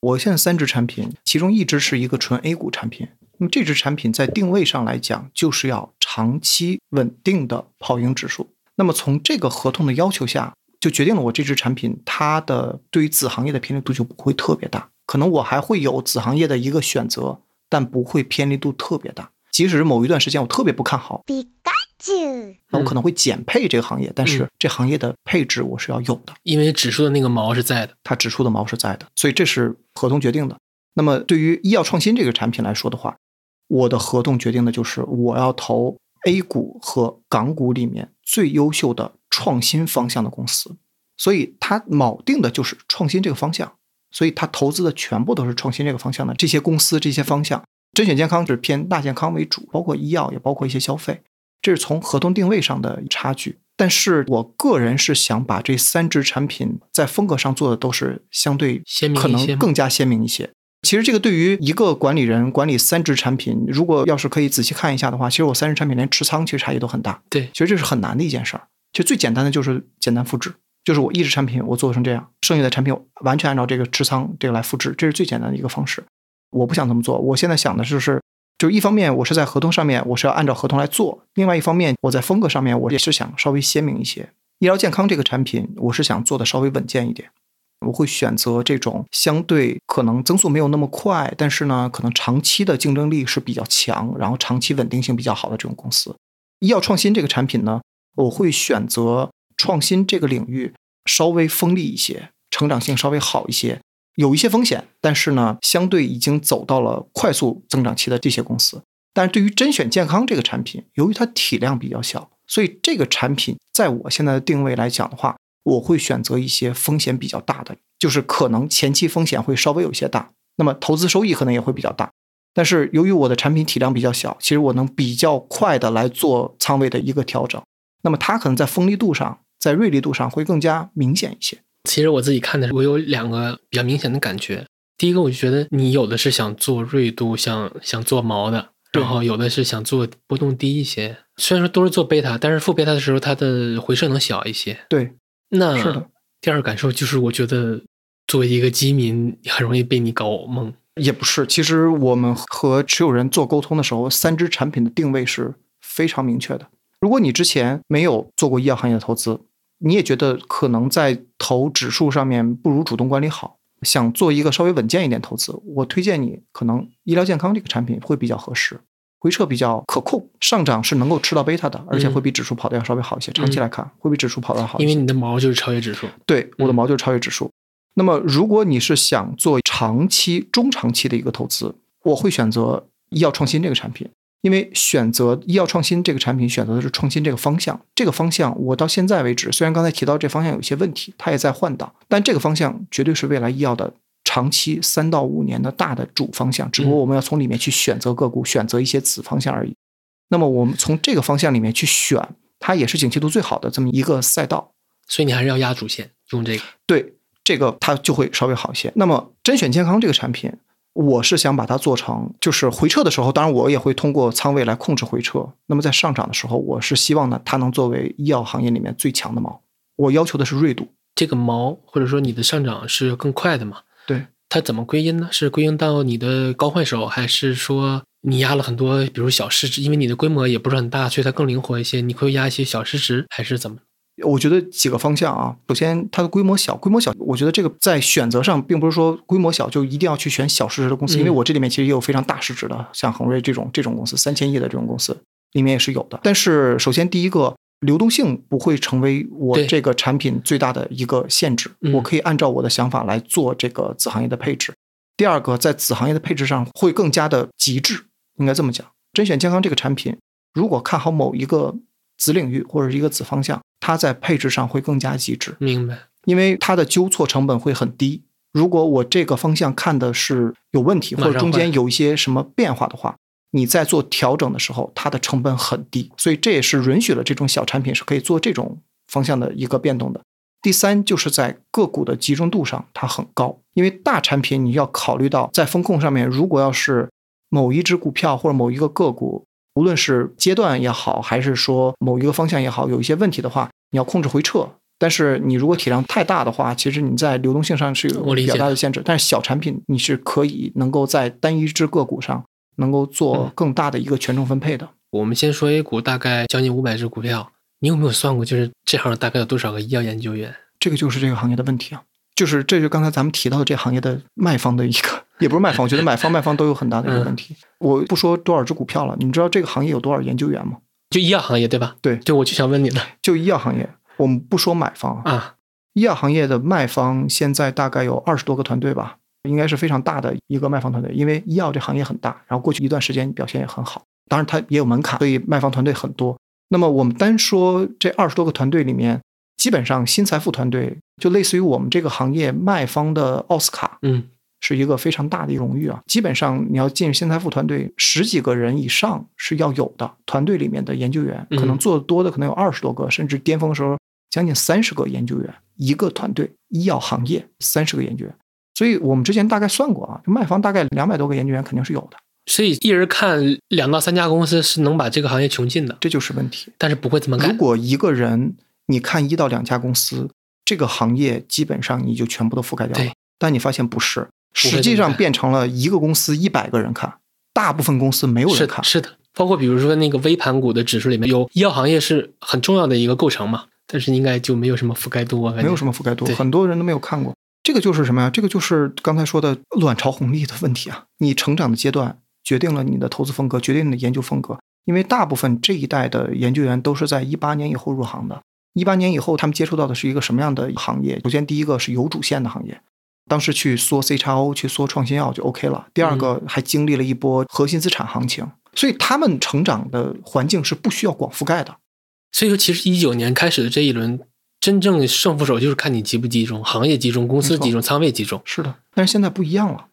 我现在三只产品，其中一只是一个纯 A 股产品，那么这只产品在定位上来讲，就是要长期稳定的跑赢指数。那么从这个合同的要求下，就决定了我这只产品它的对于子行业的偏离度就不会特别大。可能我还会有子行业的一个选择，但不会偏离度特别大。即使某一段时间我特别不看好。那我可能会减配这个行业，但是这行业的配置我是要有的，因为指数的那个毛是在的，它指数的毛是在的，所以这是合同决定的。那么对于医药创新这个产品来说的话，我的合同决定的就是我要投 A 股和港股里面最优秀的创新方向的公司，所以它锚定的就是创新这个方向，所以它投资的全部都是创新这个方向的这些公司这些方向。甄选健康是偏大健康为主，包括医药也包括一些消费。这是从合同定位上的差距，但是我个人是想把这三只产品在风格上做的都是相对鲜明可能更加鲜明一些。其实这个对于一个管理人管理三只产品，如果要是可以仔细看一下的话，其实我三只产品连持仓其实差异都很大。对，其实这是很难的一件事儿。其实最简单的就是简单复制，就是我一只产品我做成这样，剩下的产品完全按照这个持仓这个来复制，这是最简单的一个方式。我不想这么做，我现在想的就是。就一方面，我是在合同上面，我是要按照合同来做；另外一方面，我在风格上面，我也是想稍微鲜明一些。医疗健康这个产品，我是想做的稍微稳健一点。我会选择这种相对可能增速没有那么快，但是呢，可能长期的竞争力是比较强，然后长期稳定性比较好的这种公司。医药创新这个产品呢，我会选择创新这个领域稍微锋利一些，成长性稍微好一些。有一些风险，但是呢，相对已经走到了快速增长期的这些公司。但是对于甄选健康这个产品，由于它体量比较小，所以这个产品在我现在的定位来讲的话，我会选择一些风险比较大的，就是可能前期风险会稍微有些大，那么投资收益可能也会比较大。但是由于我的产品体量比较小，其实我能比较快的来做仓位的一个调整，那么它可能在锋利度上，在锐利度上会更加明显一些。其实我自己看的时候，我有两个比较明显的感觉。第一个，我就觉得你有的是想做锐度，想想做毛的，然后有的是想做波动低一些。虽然说都是做贝塔，但是负贝塔的时候，它的回撤能小一些。对，那是的。第二个感受就是，我觉得作为一个基民，很容易被你搞懵。也不是，其实我们和持有人做沟通的时候，三只产品的定位是非常明确的。如果你之前没有做过医药行业的投资，你也觉得可能在投指数上面不如主动管理好，想做一个稍微稳健一点投资，我推荐你可能医疗健康这个产品会比较合适，回撤比较可控，上涨是能够吃到贝塔的，而且会比指数跑的要稍微好一些。长期来看会比指数跑的好，因为你的毛就是超越指数。对，我的毛就是超越指数。那么如果你是想做长期、中长期的一个投资，我会选择医药创新这个产品。因为选择医药创新这个产品，选择的是创新这个方向。这个方向，我到现在为止，虽然刚才提到这方向有些问题，它也在换挡，但这个方向绝对是未来医药的长期三到五年的大的主方向，只不过我们要从里面去选择个股，选择一些子方向而已。那么我们从这个方向里面去选，它也是景气度最好的这么一个赛道。所以你还是要压主线，用这个。对，这个它就会稍微好一些。那么甄选健康这个产品，我是想把它做成，就是回撤的时候，当然我也会通过仓位来控制回撤。那么在上涨的时候，我是希望呢，它能作为医药行业里面最强的锚。我要求的是锐度。这个锚或者说你的上涨是更快的嘛？对。它怎么归因呢？是归因到你的高换手，还是说你压了很多，比如小市值，因为你的规模也不是很大，所以它更灵活一些，你会压一些小市值，还是怎么？我觉得几个方向啊，首先它的规模小，规模小，我觉得这个在选择上，并不是说规模小就一定要去选小市值的公司，因为我这里面其实也有非常大市值的，像恒瑞这种这种公司，三千亿的这种公司里面也是有的。但是首先第一个，流动性不会成为我这个产品最大的一个限制，我可以按照我的想法来做这个子行业的配置。第二个，在子行业的配置上会更加的极致，应该这么讲。甄选健康这个产品，如果看好某一个子领域或者一个子方向。它在配置上会更加极致，明白？因为它的纠错成本会很低。如果我这个方向看的是有问题，或者中间有一些什么变化的话，你在做调整的时候，它的成本很低。所以这也是允许了这种小产品是可以做这种方向的一个变动的。第三，就是在个股的集中度上，它很高。因为大产品你要考虑到在风控上面，如果要是某一只股票或者某一个个股。无论是阶段也好，还是说某一个方向也好，有一些问题的话，你要控制回撤。但是你如果体量太大的话，其实你在流动性上是有比较大的限制。但是小产品你是可以能够在单一只个股上能够做更大的一个权重分配的。我们先说 A 股，大概将近五百只股票，你有没有算过，就是这行大概有多少个医药研究员？这个就是这个行业的问题啊。就是这就刚才咱们提到的这行业的卖方的一个，也不是卖方，我觉得买方卖方都有很大的一个问题。我不说多少只股票了，你们知道这个行业有多少研究员吗？就医药行业对吧？对，就我就想问你了，就医药行业，我们不说买方啊，医药行业的卖方现在大概有二十多个团队吧，应该是非常大的一个卖方团队，因为医药这行业很大，然后过去一段时间表现也很好，当然它也有门槛，所以卖方团队很多。那么我们单说这二十多个团队里面。基本上，新财富团队就类似于我们这个行业卖方的奥斯卡，嗯，是一个非常大的荣誉啊。基本上，你要进新财富团队，十几个人以上是要有的。团队里面的研究员，可能做的多的可能有二十多个，甚至巅峰的时候将近三十个研究员一个团队。医药行业三十个研究员，所以我们之前大概算过啊，卖方大概两百多个研究员肯定是有的。所以一人看两到三家公司是能把这个行业穷尽的，这就是问题。但是不会这么干。如果一个人。你看一到两家公司，这个行业基本上你就全部都覆盖掉了。但你发现不是，实际上变成了一个公司一百个人看，大部分公司没有人看。是的，包括比如说那个微盘股的指数里面有医药行业是很重要的一个构成嘛，但是应该就没有什么覆盖度啊，没有什么覆盖度，很多人都没有看过。这个就是什么呀？这个就是刚才说的卵巢红利的问题啊！你成长的阶段决定了你的投资风格，决定你的研究风格。因为大部分这一代的研究员都是在一八年以后入行的。一八年以后，他们接触到的是一个什么样的行业？首先，第一个是有主线的行业，当时去缩 C 叉 O，去缩创新药就 OK 了。第二个，还经历了一波核心资产行情，所以他们成长的环境是不需要广覆盖的。所以说，其实一九年开始的这一轮，真正胜负手就是看你集不集中，行业集中，公司集中，仓位集中。是的，但是现在不一样了。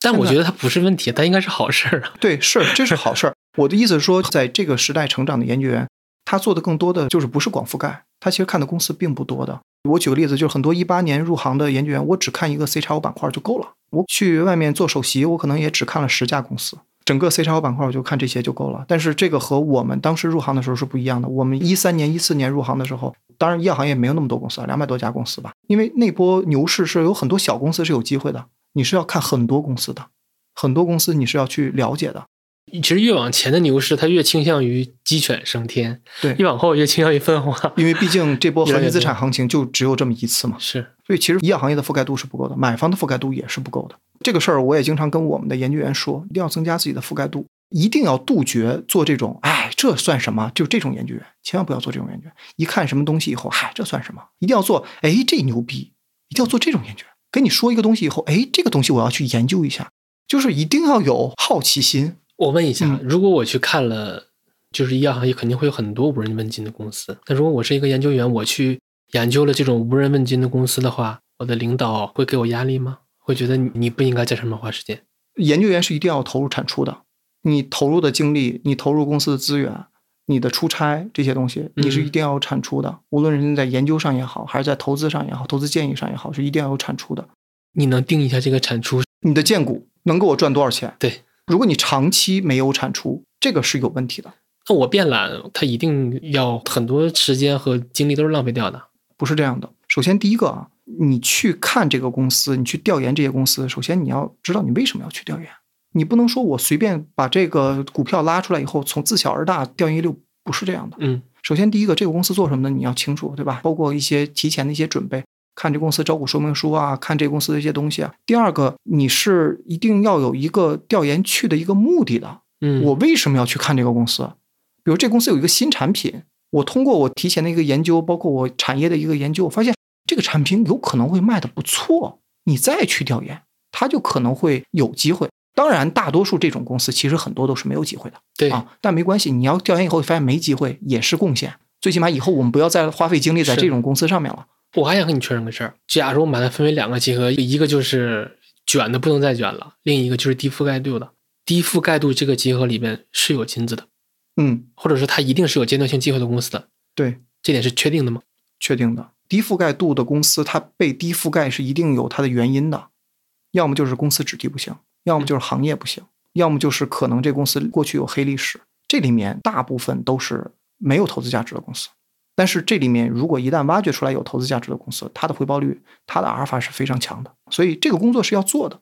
但我觉得它不是问题，它应该是好事儿啊。对，是这是好事儿。我的意思是说，在这个时代成长的研究员。他做的更多的就是不是广覆盖，他其实看的公司并不多的。我举个例子，就是很多一八年入行的研究员，我只看一个 C 叉 O 板块就够了。我去外面做首席，我可能也只看了十家公司，整个 C 叉 O 板块我就看这些就够了。但是这个和我们当时入行的时候是不一样的。我们一三年、一四年入行的时候，当然医药行业没有那么多公司，两百多家公司吧。因为那波牛市是有很多小公司是有机会的，你是要看很多公司的，很多公司你是要去了解的。其实越往前的牛市，它越倾向于鸡犬升天；对，越往后越倾向于分化。因为毕竟这波 核心资产行情就只有这么一次嘛。是，所以其实医药行业的覆盖度是不够的，买方的覆盖度也是不够的。这个事儿我也经常跟我们的研究员说，一定要增加自己的覆盖度，一定要杜绝做这种“哎，这算什么”就这种研究员，千万不要做这种研究员。一看什么东西以后，“嗨，这算什么”？一定要做“哎，这牛逼”，一定要做这种研究员。跟你说一个东西以后，“哎，这个东西我要去研究一下”，就是一定要有好奇心。我问一下，如果我去看了，就是医药行业肯定会有很多无人问津的公司。那如果我是一个研究员，我去研究了这种无人问津的公司的话，我的领导会给我压力吗？会觉得你你不应该在上面花时间。研究员是一定要投入产出的，你投入的精力，你投入公司的资源，你的出差这些东西，你是一定要有产出的。无论是在研究上也好，还是在投资上也好，投资建议上也好，是一定要有产出的。你能定一下这个产出？你的荐股能给我赚多少钱？对，如果你长期没有产出，这个是有问题的。那我变懒，它一定要很多时间和精力都是浪费掉的。不是这样的。首先，第一个啊，你去看这个公司，你去调研这些公司，首先你要知道你为什么要去调研。你不能说我随便把这个股票拉出来以后，从自小而大调研一溜，不是这样的。嗯，首先第一个，这个公司做什么的你要清楚，对吧？包括一些提前的一些准备，看这公司招股说明书啊，看这公司的一些东西啊。第二个，你是一定要有一个调研去的一个目的的。嗯，我为什么要去看这个公司？比如这公司有一个新产品，我通过我提前的一个研究，包括我产业的一个研究，我发现这个产品有可能会卖的不错，你再去调研，它就可能会有机会。当然，大多数这种公司其实很多都是没有机会的，对啊，但没关系，你要调研以后发现没机会也是贡献，最起码以后我们不要再花费精力在这种公司上面了。我还想跟你确认个事儿。假如我们把它分为两个集合，一个就是卷的不能再卷了，另一个就是低覆盖度的。低覆盖度这个集合里面是有金子的，嗯，或者说它一定是有阶段性机会的公司的，对，这点是确定的吗？确定的。低覆盖度的公司，它被低覆盖是一定有它的原因的，要么就是公司质地不行，要么就是行业不行，要么就是可能这公司过去有黑历史。这里面大部分都是没有投资价值的公司，但是这里面如果一旦挖掘出来有投资价值的公司，它的回报率、它的阿尔法是非常强的，所以这个工作是要做的。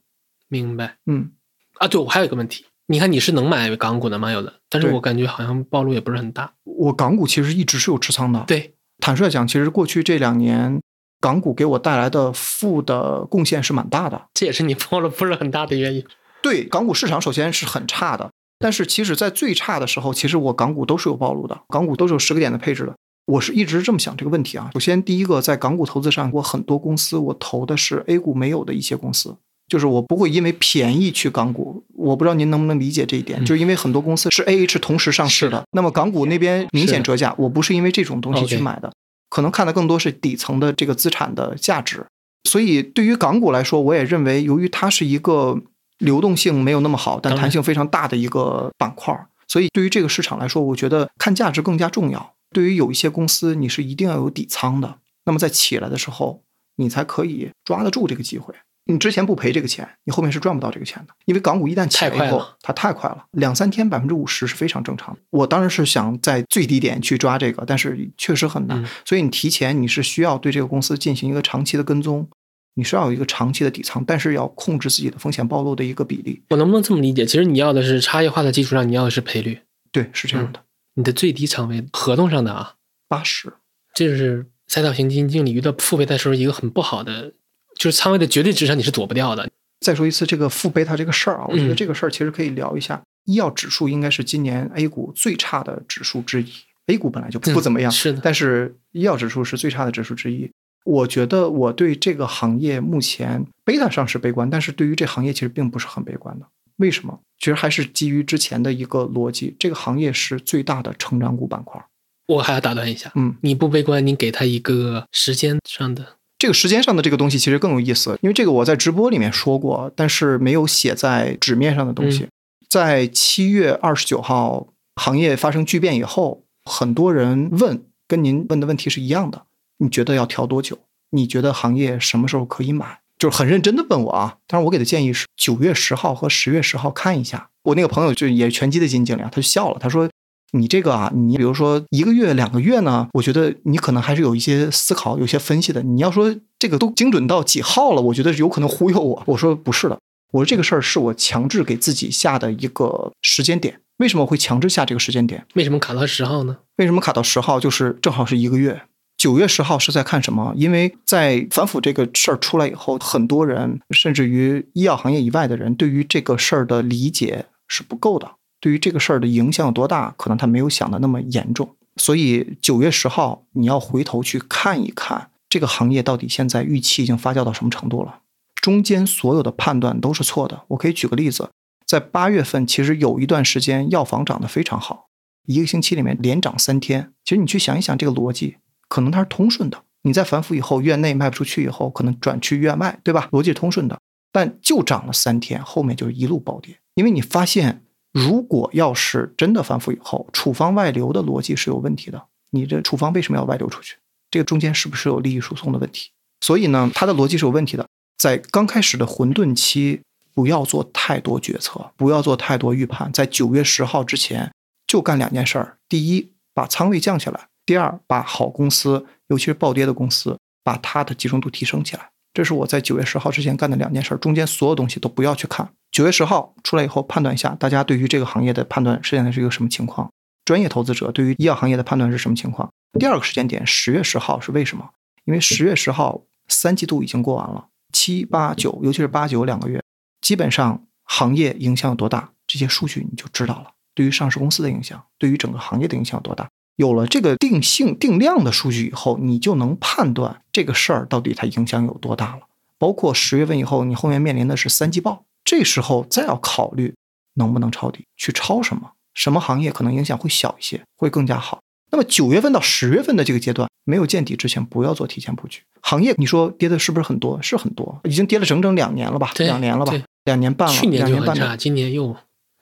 明白嗯，啊？对，我还有一个问题，你看你是能买港股的吗？有的，但是我感觉好像暴露也不是很大。我港股其实一直是有持仓的。，对，坦率讲，其实过去这两年港股给我带来的负的贡献是蛮大的。这也是你暴露不是很大的原因。对，港股市场首先是很差的，但是其实在最差的时候，其实我港股都是有暴露的，港股都是有十个点的配置的。我是一直这么想这个问题啊。首先，第一个在港股投资上，我很多公司我投的是 A 股没有的一些公司，就是我不会因为便宜去港股。我不知道您能不能理解这一点，嗯就是因为很多公司是 A H 同时上市是的，那么港股那边明显折价，我不是因为这种东西去买的，可能看的更多是底层的这个资产的价值。所以对于港股来说，我也认为，由于它是一个流动性没有那么好，但弹性非常大的一个板块，所以对于这个市场来说，我觉得看价值更加重要。对于有一些公司，你是一定要有底仓的，那么在起来的时候，你才可以抓得住这个机会。你之前不赔这个钱，你后面是赚不到这个钱的，因为港股一旦起来以后太快，它太快了，两三天百分之五十是非常正常的。我当然是想在最低点去抓这个，但是确实很难。嗯所以你提前你是需要对这个公司进行一个长期的跟踪，你是要有一个长期的底仓，但是要控制自己的风险暴露的一个比例。我能不能这么理解？其实你要的是差异化的基础上，你要的是赔率，对，是这样的，你的最低仓位合同上的啊，八十。这就是赛道型基金经理遇到负贝塔时候一个很不好的，就是仓位的绝对值上你是躲不掉的。再说一次这个负贝塔这个事儿啊，我觉得嗯这个事儿其实可以聊一下。医药指数应该是今年 A 股最差的指数之一，A 股本来就不不怎么样，嗯是的但是医药指数是最差的指数之一。我觉得我对这个行业目前贝塔上是悲观，但是对于这行业其实并不是很悲观的。为什么？其实还是基于之前的一个逻辑，这个行业是最大的成长股板块。我还要打断一下，嗯，你不悲观，你给他一个时间上的，这个时间上的这个东西其实更有意思，因为这个我在直播里面说过，但是没有写在纸面上的东西。在七月二十九号行业发生巨变以后，很多人问，跟您问的问题是一样的，你觉得要调多久？你觉得行业什么时候可以买？就是很认真的问我啊。当然，我给的建议是九月十号和十月十号看一下。我那个朋友就也是拳击的基金经理啊，他就笑了，他说。你这个啊，你比如说一个月、两个月呢，我觉得你可能还是有一些思考、有些分析的。你要说这个都精准到几号了，我觉得有可能忽悠我。我说不是的，我说这个事儿是我强制给自己下的一个时间点。为什么会强制下这个时间点？为什么卡到十号呢？为什么卡到十号？就是正好是一个月。九月十号是在看什么？因为在反腐这个事儿出来以后，很多人甚至于医药行业以外的人，对于这个事儿的理解是不够的。对于这个事儿的影响有多大，可能他没有想的那么严重。所以九月十号你要回头去看一看这个行业到底现在预期已经发酵到什么程度了。中间所有的判断都是错的。我可以举个例子，在八月份其实有一段时间药房涨得非常好，一个星期里面连涨三天。其实你去想一想这个逻辑，可能它是通顺的。你在反腐以后，院内卖不出去以后，可能转去院外，对吧？逻辑是通顺的。但就涨了三天，后面就一路暴跌。因为你发现，如果要是真的反腐以后，处方外流的逻辑是有问题的。你这处方为什么要外流出去？这个中间是不是有利益输送的问题？所以呢，它的逻辑是有问题的。在刚开始的混沌期，不要做太多决策，不要做太多预判。在九月十号之前，就干两件事儿：第一，把仓位降下来；第二，把好公司，尤其是暴跌的公司，把它的集中度提升起来。这是我在九月十号之前干的两件事，中间所有东西都不要去看。九月十号出来以后，判断一下大家对于这个行业的判断现在是一个什么情况？专业投资者对于医药行业的判断是什么情况？第二个时间点，十月十号是为什么？因为十月十号三季度已经过完了，七八九，尤其是八九两个月，基本上行业影响有多大，这些数据你就知道了。对于上市公司的影响，对于整个行业的影响有多大？有了这个定性定量的数据以后，你就能判断这个事儿到底它影响有多大了。包括十月份以后，你后面面临的是三季报，这时候再要考虑能不能抄底，去抄什么，什么行业可能影响会小一些，会更加好。那么九月份到十月份的这个阶段，没有见底之前，不要做提前布局。行业你说跌的是不是很多？是很多，已经跌了整整两年了吧？两年了吧？两年半了。去年就很差，今年又。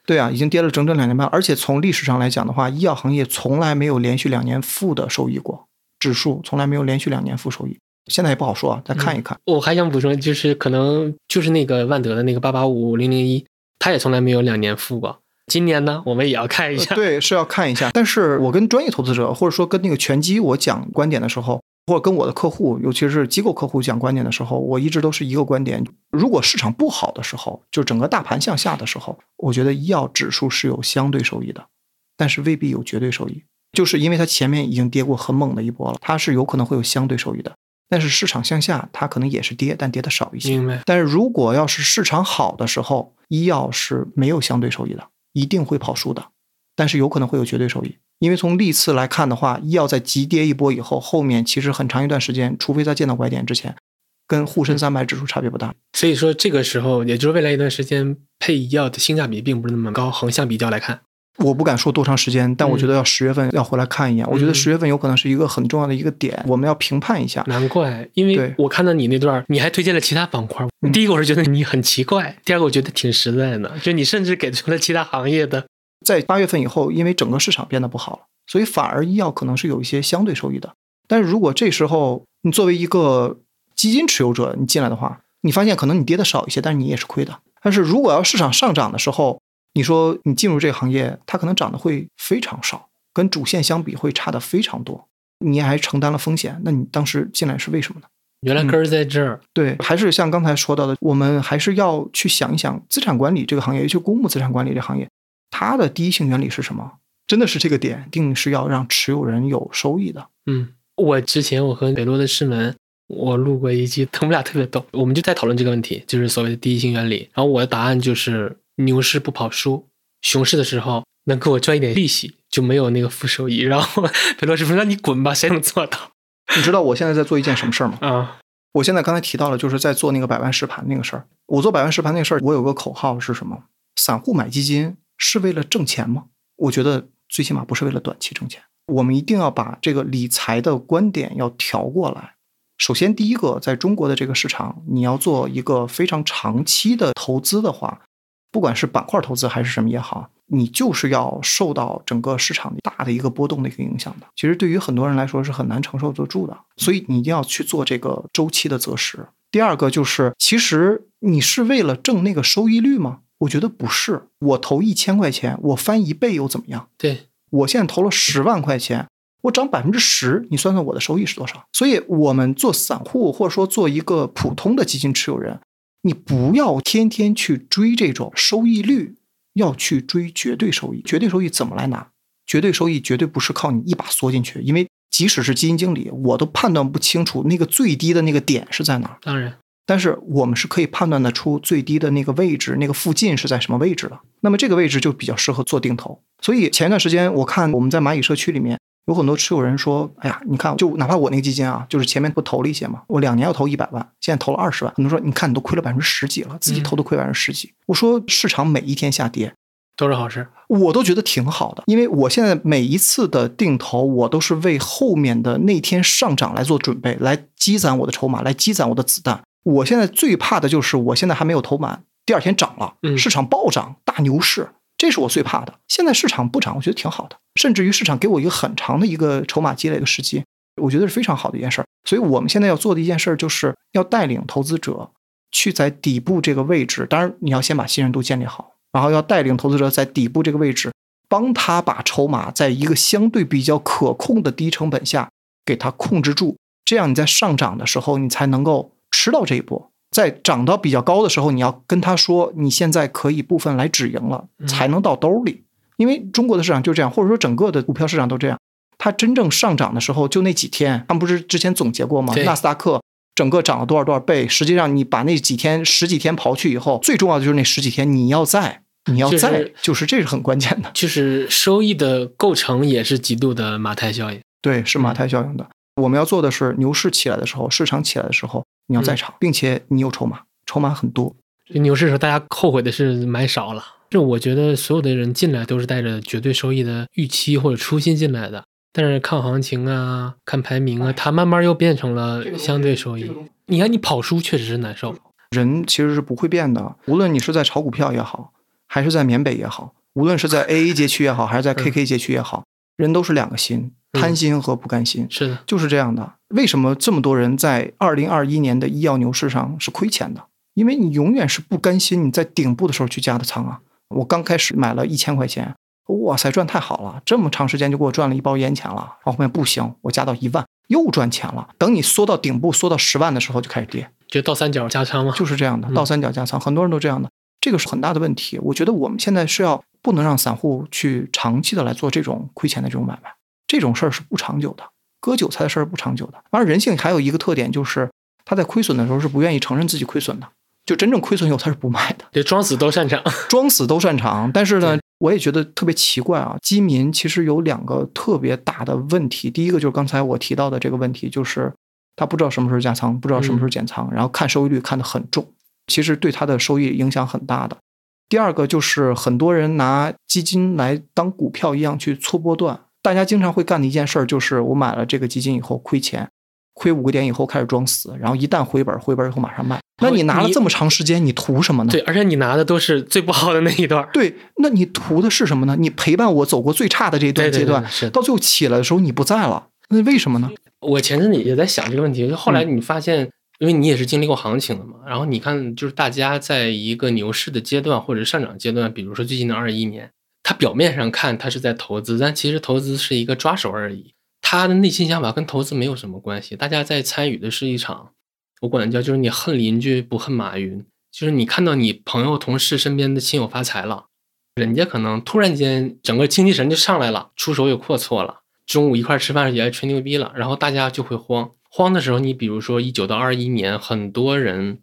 对啊，已经跌了整整两年半，而且从历史上来讲的话，医药行业从来没有连续两年负的收益过，指数从来没有连续两年负收益。现在也不好说啊，再看一看。我还想补充，就是可能就是那个万德的那个八八五零零一，它也从来没有两年负过。今年呢，我们也要看一下。对，是要看一下。但是我跟专业投资者，或者说跟那个拳击我讲观点的时候。或者跟我的客户，尤其是机构客户讲观点的时候，我一直都是一个观点：如果市场不好的时候，就整个大盘向下的时候，我觉得医药指数是有相对收益的，但是未必有绝对收益，就是因为它前面已经跌过很猛的一波了，它是有可能会有相对收益的。但是市场向下，它可能也是跌，但跌的少一些。明白。但是如果要是市场好的时候，医药是没有相对收益的，一定会跑输的，但是有可能会有绝对收益。因为从历次来看的话，医药在急跌一波以后，后面其实很长一段时间，除非在见到拐点之前，跟沪深三百指数差别不大。所以说这个时候，也就是未来一段时间配医药的性价比并不是那么高。横向比较来看，我不敢说多长时间，但我觉得要十月份要回来看一眼。我觉得十月份有可能是一个很重要的一个点，我们要评判一下。难怪，因为我看到你那段，你还推荐了其他板块。第一个我是觉得你很奇怪，第二个我觉得挺实在的，就你甚至给出了其他行业的。在八月份以后，因为整个市场变得不好了，所以反而医药可能是有一些相对收益的。但是如果这时候你作为一个基金持有者，你进来的话，你发现可能你跌的少一些，但是你也是亏的。但是如果要市场上涨的时候，你说你进入这个行业，它可能涨得会非常少，跟主线相比会差的非常多，你还承担了风险，那你当时进来是为什么呢？原来根儿在这儿。对，还是像刚才说到的，我们还是要去想一想资产管理这个行业，尤其公募资产管理这行业。它的第一性原理是什么？真的是这个点，定是要让持有人有收益的。嗯，我之前我和北洛的师门，我录过一期，他们俩特别逗，我们就在讨论这个问题，就是所谓的第一性原理。然后我的答案就是牛市不跑输，熊市的时候能给我赚一点利息，就没有那个负收益。然后北洛师傅让你滚吧，谁能做到？你知道我现在在做一件什么事儿吗？啊，我现在刚才提到了，就是在做那个百万实盘那个事儿。我做百万实盘那个事儿，我有个口号是什么？散户买基金。是为了挣钱吗？我觉得最起码不是为了短期挣钱。我们一定要把这个理财的观点要调过来。首先，第一个，在中国的这个市场，你要做一个非常长期的投资的话，不管是板块投资还是什么也好，你就是要受到整个市场大的一个波动的一个影响的。其实对于很多人来说是很难承受得住的，所以你一定要去做这个周期的择时。第二个就是，其实你是为了挣那个收益率吗？我觉得不是，我投一千块钱，我翻一倍又怎么样？对我现在投了十万块钱，我涨百分之十，你算算我的收益是多少？所以，我们做散户或者说做一个普通的基金持有人，你不要天天去追这种收益率，要去追绝对收益。绝对收益怎么来拿？绝对收益绝对不是靠你一把缩进去，因为即使是基金经理，我都判断不清楚那个最低的那个点是在哪儿。当然。但是我们是可以判断得出最低的那个位置，那个附近是在什么位置的。那么这个位置就比较适合做定投。所以前一段时间我看我们在蚂蚁社区里面有很多持有人说：“哎呀，你看，就哪怕我那个基金啊，就是前面不投了一些嘛，我两年要投一百万，现在投了二十万。很多说，你看你都亏了百分之十几了，自己投都亏百分之十几。我说市场每一天下跌都是好事，我都觉得挺好的，因为我现在每一次的定投，我都是为后面的那天上涨来做准备，来积攒我的筹码，来积攒我的子弹。我现在最怕的就是我现在还没有投满，第二天涨了，嗯市场暴涨，大牛市，这是我最怕的。现在市场不涨，我觉得挺好的，甚至于市场给我一个很长的一个筹码积累的时机，我觉得是非常好的一件事儿。所以我们现在要做的一件事儿，就是要带领投资者去在底部这个位置，当然你要先把信任度建立好，然后要带领投资者在底部这个位置，帮他把筹码在一个相对比较可控的低成本下给它控制住，这样你在上涨的时候，你才能够吃到这一波。在涨到比较高的时候，你要跟他说，你现在可以部分来止盈了，嗯才能到兜里。因为中国的市场就这样，或者说整个的股票市场都这样。它真正上涨的时候，就那几天，他们不是之前总结过吗？纳斯达克整个涨了多少多少倍？实际上，你把那几天十几天刨去以后，最重要的就是那十几天你要在，你要就是在，就是这是很关键的。就是收益的构成也是极度的马太效应。对，是马太效应的。我们要做的是，牛市起来的时候，市场起来的时候，你要在场，并且你有筹码，筹码很多。这牛市的时候，大家后悔的是买少了。这我觉得所有的人进来都是带着绝对收益的预期或者初心进来的，但是看行情啊、看排名啊，它慢慢又变成了相对收益。你看，你跑输确实是难受。人其实是不会变的，无论你是在炒股票也好，还是在缅北也好，无论是在 AA 街区也好，还是在 KK 街区也好，人都是两个心，嗯贪心和不甘心，是的，就是这样的。为什么这么多人在二零二一年的医药牛市上是亏钱的？因为你永远是不甘心你在顶部的时候去加的仓啊。我刚开始买了一千块钱，哇塞，赚太好了，这么长时间就给我赚了一包烟钱了。然后后面不行，我加到一万，又赚钱了。等你缩到顶部，缩到十万的时候就开始跌。就倒三角加仓嘛。就是这样的，嗯倒三角加仓，很多人都这样的，这个是很大的问题。我觉得我们现在是要不能让散户去长期的来做这种亏钱的这种买卖，这种事儿是不长久的，割韭菜的事儿不长久的。而人性还有一个特点就是，他在亏损的时候是不愿意承认自己亏损的，就真正亏损以后他是不卖的，对，装死都擅长。装死都擅长。但是呢，我也觉得特别奇怪啊，基民其实有两个特别大的问题，第一个就是刚才我提到的这个问题，就是他不知道什么时候加仓，不知道什么时候减仓，然后看收益率看得很重，其实对他的收益影响很大的。第二个就是很多人拿基金来当股票一样去搓波段，大家经常会干的一件事儿就是我买了这个基金以后亏钱，亏五个点以后开始装死，然后一旦回本，回本以后马上卖。那你拿了这么长时间，你图什么呢？对，而且你拿的都是最不好的那一段。对，那你图的是什么呢？你陪伴我走过最差的这一段阶段，到最后起来的时候你不在了，那为什么呢？我前阵子也在想这个问题，就后来嗯你发现，因为你也是经历过行情的嘛，然后你看，就是大家在一个牛市的阶段或者上涨阶段，比如说最近的二一年，它表面上看它是在投资，但其实投资是一个抓手而已，他的内心想法跟投资没有什么关系，大家在参与的是一场，我管叫就是你恨邻居不恨马云，就是你看到你朋友同事身边的亲友发财了。人家可能突然间整个精气神就上来了，出手也阔绰了，中午一块吃饭也爱吹牛逼了，然后大家就会慌。慌的时候，你比如说一九到二一年，很多人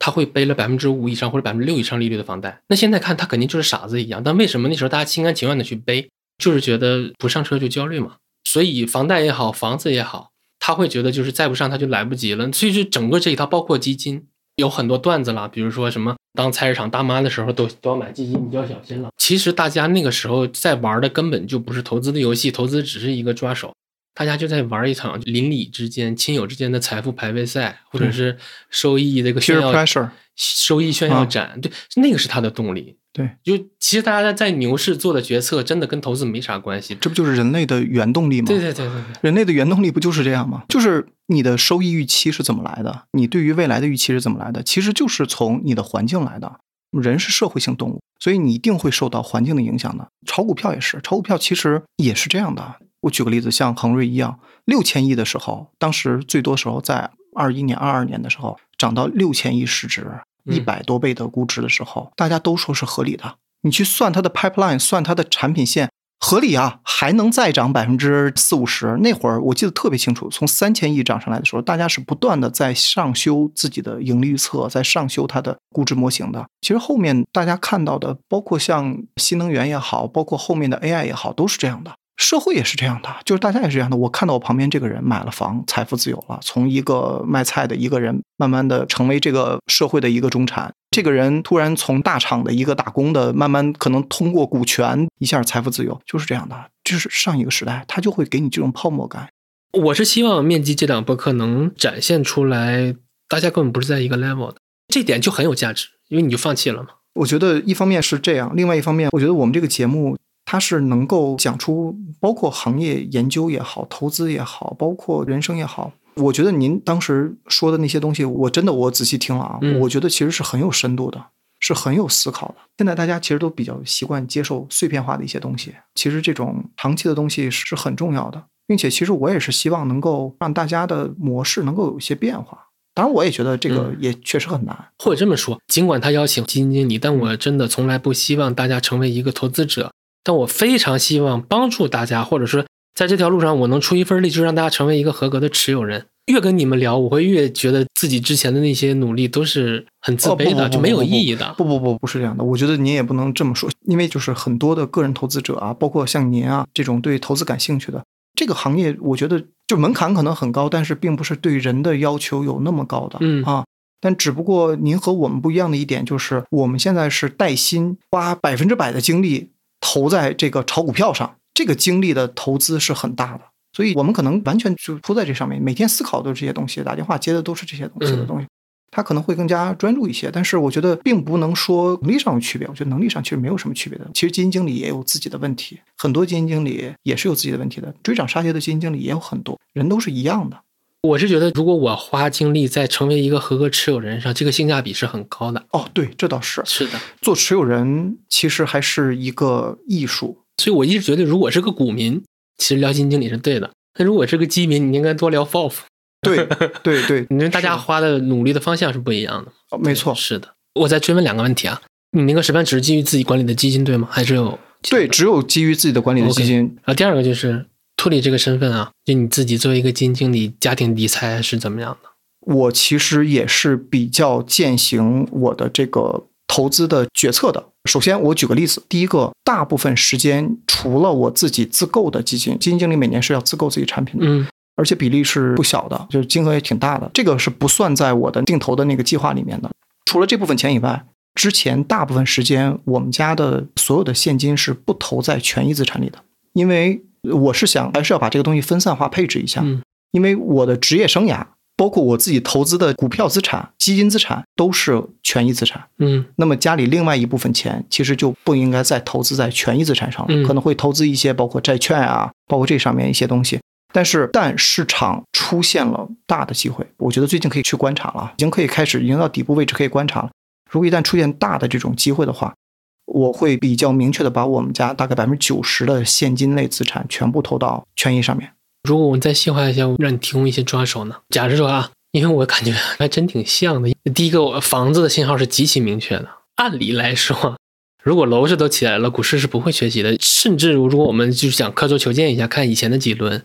他会背了百分之五以上或者百分之六以上利率的房贷。那现在看他肯定就是傻子一样，但为什么那时候大家心甘情愿的去背？就是觉得不上车就焦虑嘛。所以房贷也好，房子也好，他会觉得就是再不上他就来不及了。所以就整个这一套，包括基金，有很多段子啦，比如说什么当菜市场大妈的时候都都要买基金，你就要小心了。其实大家那个时候在玩的根本就不是投资的游戏，投资只是一个抓手，大家就在玩一场邻里之间、亲友之间的财富排位赛，或者是收益这个炫耀 pressure，收益炫耀啊展，对，那个是他的动力。对，就其实大家在牛市做的决策，真的跟投资没啥关系。这不就是人类的原动力吗？对对对对对，人类的原动力不就是这样吗？就是你的收益预期是怎么来的，你对于未来的预期是怎么来的，其实就是从你的环境来的。人是社会性动物，所以你一定会受到环境的影响的。炒股票也是，炒股票其实也是这样的。我举个例子，像恒瑞医药六千亿的时候，当时最多时候在二一年、二二年的时候涨到六千亿市值，嗯一百多倍的估值的时候，大家都说是合理的。你去算它的 pipeline，算它的产品线，合理啊，还能再涨百分之四五十。那会儿我记得特别清楚，从三千亿涨上来的时候，大家是不断的在上修自己的盈利预测，在上修它的估值模型的。其实后面大家看到的，包括像新能源也好，包括后面的 AI 也好，都是这样的。社会也是这样的，就是大家也是这样的。我看到我旁边这个人买了房，财富自由了，从一个卖菜的一个人，慢慢的成为这个社会的一个中产。这个人突然从大厂的一个打工的，慢慢可能通过股权一下财富自由，就是这样的。就是上一个时代，他就会给你这种泡沫感。我是希望面基这档播客能展现出来大家根本不是在一个 level 的，这点就很有价值，因为你就放弃了嘛。我觉得一方面是这样，另外一方面，我觉得我们这个节目它是能够讲出包括行业研究也好，投资也好，包括人生也好。我觉得您当时说的那些东西，我真的我仔细听了啊，嗯我觉得其实是很有深度的，是很有思考的。现在大家其实都比较习惯接受碎片化的一些东西，其实这种长期的东西是很重要的，并且其实我也是希望能够让大家的模式能够有一些变化。当然，我也觉得这个嗯也确实很难。或者这么说，尽管他邀请基金经理，但我真的从来不希望大家成为一个投资者，但我非常希望帮助大家，或者说在这条路上我能出一份力，就让大家成为一个合格的持有人。越跟你们聊，我会越觉得自己之前的那些努力都是很自卑的，就没有意义的。不不不，不是这样的。我觉得您也不能这么说，因为就是很多的个人投资者啊，包括像您啊这种对投资感兴趣的这个行业，我觉得就门槛可能很高，但是并不是对人的要求有那么高的，嗯啊。但只不过您和我们不一样的一点就是，我们现在是带薪花百分之百的精力投在这个炒股票上，这个精力的投资是很大的。所以我们可能完全就扑在这上面，每天思考都是这些东西，打电话接的都是这些东西的嗯东西。他可能会更加专注一些，但是我觉得并不能说能力上有区别。我觉得能力上其实没有什么区别的。其实基金经理也有自己的问题，很多基金经理也是有自己的问题的。追涨杀跌的基金经理也有很多，人都是一样的。我是觉得，如果我花精力在成为一个合格持有人上，这个性价比是很高的。哦，对，这倒是。是的，做持有人其实还是一个艺术。所以我一直觉得，如果是个股民，其实聊基金经理是对的；那如果是个基民，你应该多聊 FOF，对对对，因为大家花的努力的方向是不一样的。哦没错。是的。我再追问两个问题啊，你那个实盘只是基于自己管理的基金对吗？还是有对，只有基于自己的管理的基金，然后第二个就是兔里这个身份啊，就你自己作为一个基金经理，家庭理财是怎么样的？我其实也是比较践行我的这个投资的决策的。首先，我举个例子，第一个，大部分时间除了我自己自购的基金，基金经理每年是要自购自己产品的，嗯而且比例是不小的，就是金额也挺大的。这个是不算在我的定投的那个计划里面的。除了这部分钱以外，之前大部分时间我们家的所有的现金是不投在权益资产里的，因为我是想还是要把这个东西分散化配置一下。嗯因为我的职业生涯，包括我自己投资的股票资产、基金资产都是权益资产。嗯那么家里另外一部分钱，其实就不应该再投资在权益资产上了，嗯可能会投资一些包括债券啊，包括这上面一些东西。但是，但市场出现了大的机会，我觉得最近可以去观察了，已经可以开始，已经到底部位置可以观察了。如果一旦出现大的这种机会的话，我会比较明确的把我们家大概百分之九十的现金类资产全部投到权益上面。如果我们再细化一下，让你提供一些抓手呢？假设说啊，因为我感觉还真挺像的。第一个，我房子的信号是极其明确的。按理来说，如果楼市都起来了，股市是不会缺席的。甚至如果我们就是想刻舟求剑一下，看以前的几轮，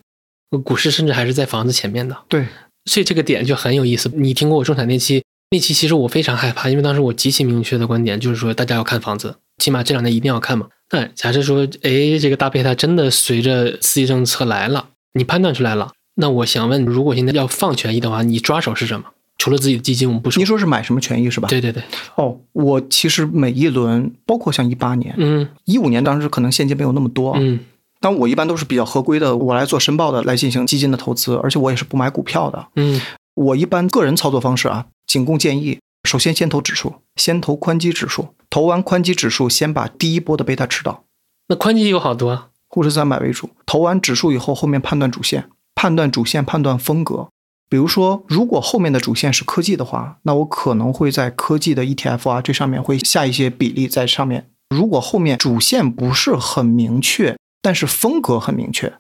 股市甚至还是在房子前面的。对，所以这个点就很有意思。你听过我中产那期？那期其实我非常害怕，因为当时我极其明确的观点就是说，大家要看房子，起码这两年一定要看嘛。那假设说，哎，这个大贝塔真的随着刺激政策来了，你判断出来了，那我想问，如果现在要放权益的话，你抓手是什么？除了自己的基金，我们不说您。说是买什么权益是吧？对对对，哦，我其实每一轮，包括像一八年、嗯一五年，当时可能现金没有那么多，嗯但我一般都是比较合规的，我来做申报的来进行基金的投资，而且我也是不买股票的。嗯我一般个人操作方式啊，仅供建议。首先先投指数，先投宽基指数，投完宽基指数，先把第一波的贝塔吃到，那宽基有好多啊，沪深三百为主。投完指数以后，后面判断主线，判断主线，判断风格。比如说，如果后面的主线是科技的话，那我可能会在科技的 ETF 啊这上面会下一些比例在上面。如果后面主线不是很明确，但是风格很明确，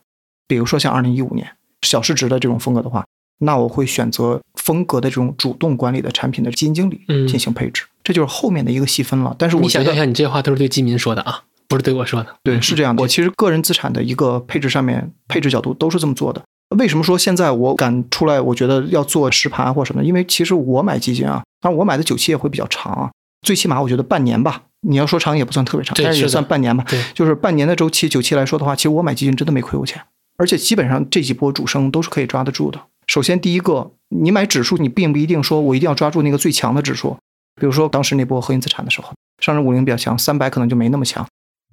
比如说像二零一五年小市值的这种风格的话，那我会选择风格的这种主动管理的产品的基金经理嗯进行配置，这就是后面的一个细分了。但是我你想象一下，你这些话都是对基民说的啊，不是对我说的。对，是这样的。我其实个人资产的一个配置上面，配置角度都是这么做的。为什么说现在我敢出来？我觉得要做实盘或什么，因为其实我买基金啊，当然我买的久期也会比较长啊，最起码我觉得半年吧。你要说长也不算特别长，但是也算半年吧。对，就是半年的周期，久期来说的话，其实我买基金真的没亏过钱，而且基本上这几波主升都是可以抓得住的。首先第一个，你买指数，你并不一定说我一定要抓住那个最强的指数，比如说当时那波核心资产的时候，上证五零比较强，三百可能就没那么强，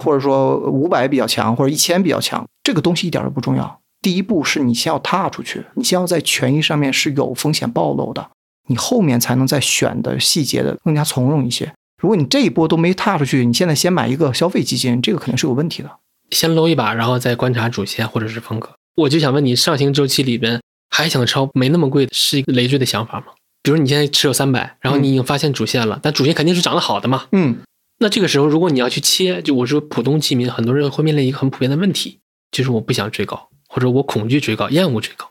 或者说五百比较强，或者一千比较强，这个东西一点都不重要。第一步是你先要踏出去，你先要在权益上面是有风险暴露的，你后面才能在选的细节的更加从容一些。如果你这一波都没踏出去，你现在先买一个消费基金，这个肯定是有问题的。先搂一把，然后再观察主线或者是风格。我就想问你，上行周期里边还想抄没那么贵的，是一个累赘的想法吗？比如你现在持有三百，然后你已经发现主线了，但主线肯定是涨得好的嘛。嗯，那这个时候如果你要去切，就我说普通基民，很多人会面临一个很普遍的问题，就是我不想追高，或者我恐惧追高，厌恶追高。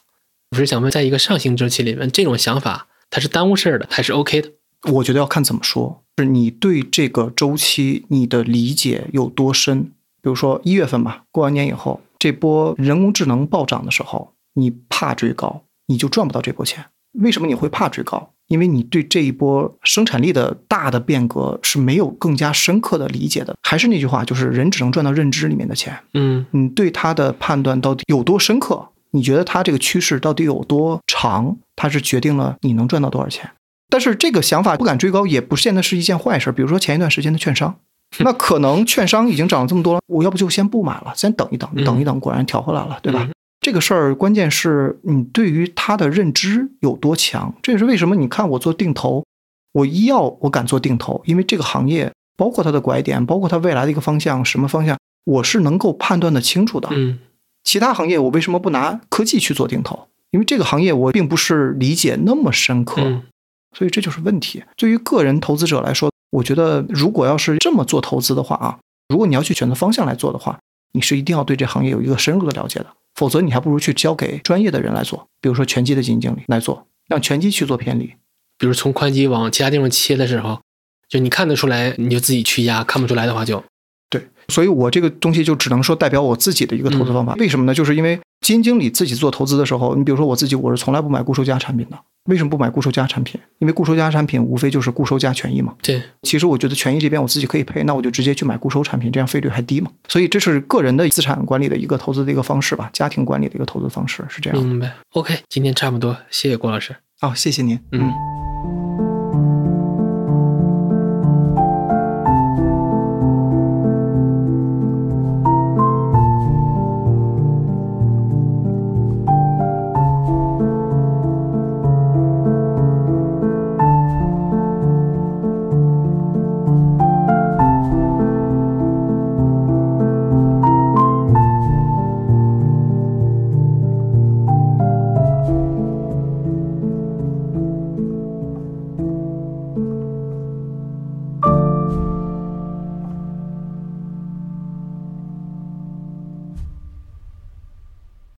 我是想问，在一个上行周期里面，这种想法它是耽误事儿的，还是 OK 的？我觉得要看怎么说，是你对这个周期你的理解有多深。比如说一月份吧，过完年以后，这波人工智能暴涨的时候，你怕追高，你就赚不到这波钱。为什么你会怕追高？因为你对这一波生产力的大的变革是没有更加深刻的理解的。还是那句话，就是人只能赚到认知里面的钱。嗯，你对它的判断到底有多深刻？你觉得它这个趋势到底有多长？它是决定了你能赚到多少钱。但是这个想法不敢追高，也不见得是一件坏事。比如说前一段时间的券商，那可能券商已经涨了这么多了，我要不就先不买了，先等一等，等一等，果然调回来了，对吧？这个事儿关键是你对于它的认知有多强。这也是为什么你看我做定投，我医药我敢做定投，因为这个行业包括它的拐点，包括它未来的一个方向，什么方向我是能够判断的清楚的。嗯，其他行业我为什么不拿科技去做定投？因为这个行业我并不是理解那么深刻。嗯所以这就是问题。对于个人投资者来说，我觉得如果要是这么做投资的话啊，如果你要去选择方向来做的话，你是一定要对这行业有一个深入的了解的，否则你还不如去交给专业的人来做，比如说拳击的基金经理来做，让拳击去做偏离。比如从宽基往其他地方切的时候，就你看得出来，你就自己去压；看不出来的话就，所以我这个东西就只能说代表我自己的一个投资方法。为什么呢？就是因为基金经理自己做投资的时候，你比如说我自己，我是从来不买固收加产品的。为什么不买固收加产品？因为固收加产品无非就是固收加权益嘛。对，其实我觉得权益这边我自己可以配，那我就直接去买固收产品，这样费率还低嘛。所以这是个人的资产管理的一个投资的一个方式吧，家庭管理的一个投资方式是这样。明白。OK，今天差不多，谢谢郭老师。好、谢谢您。嗯。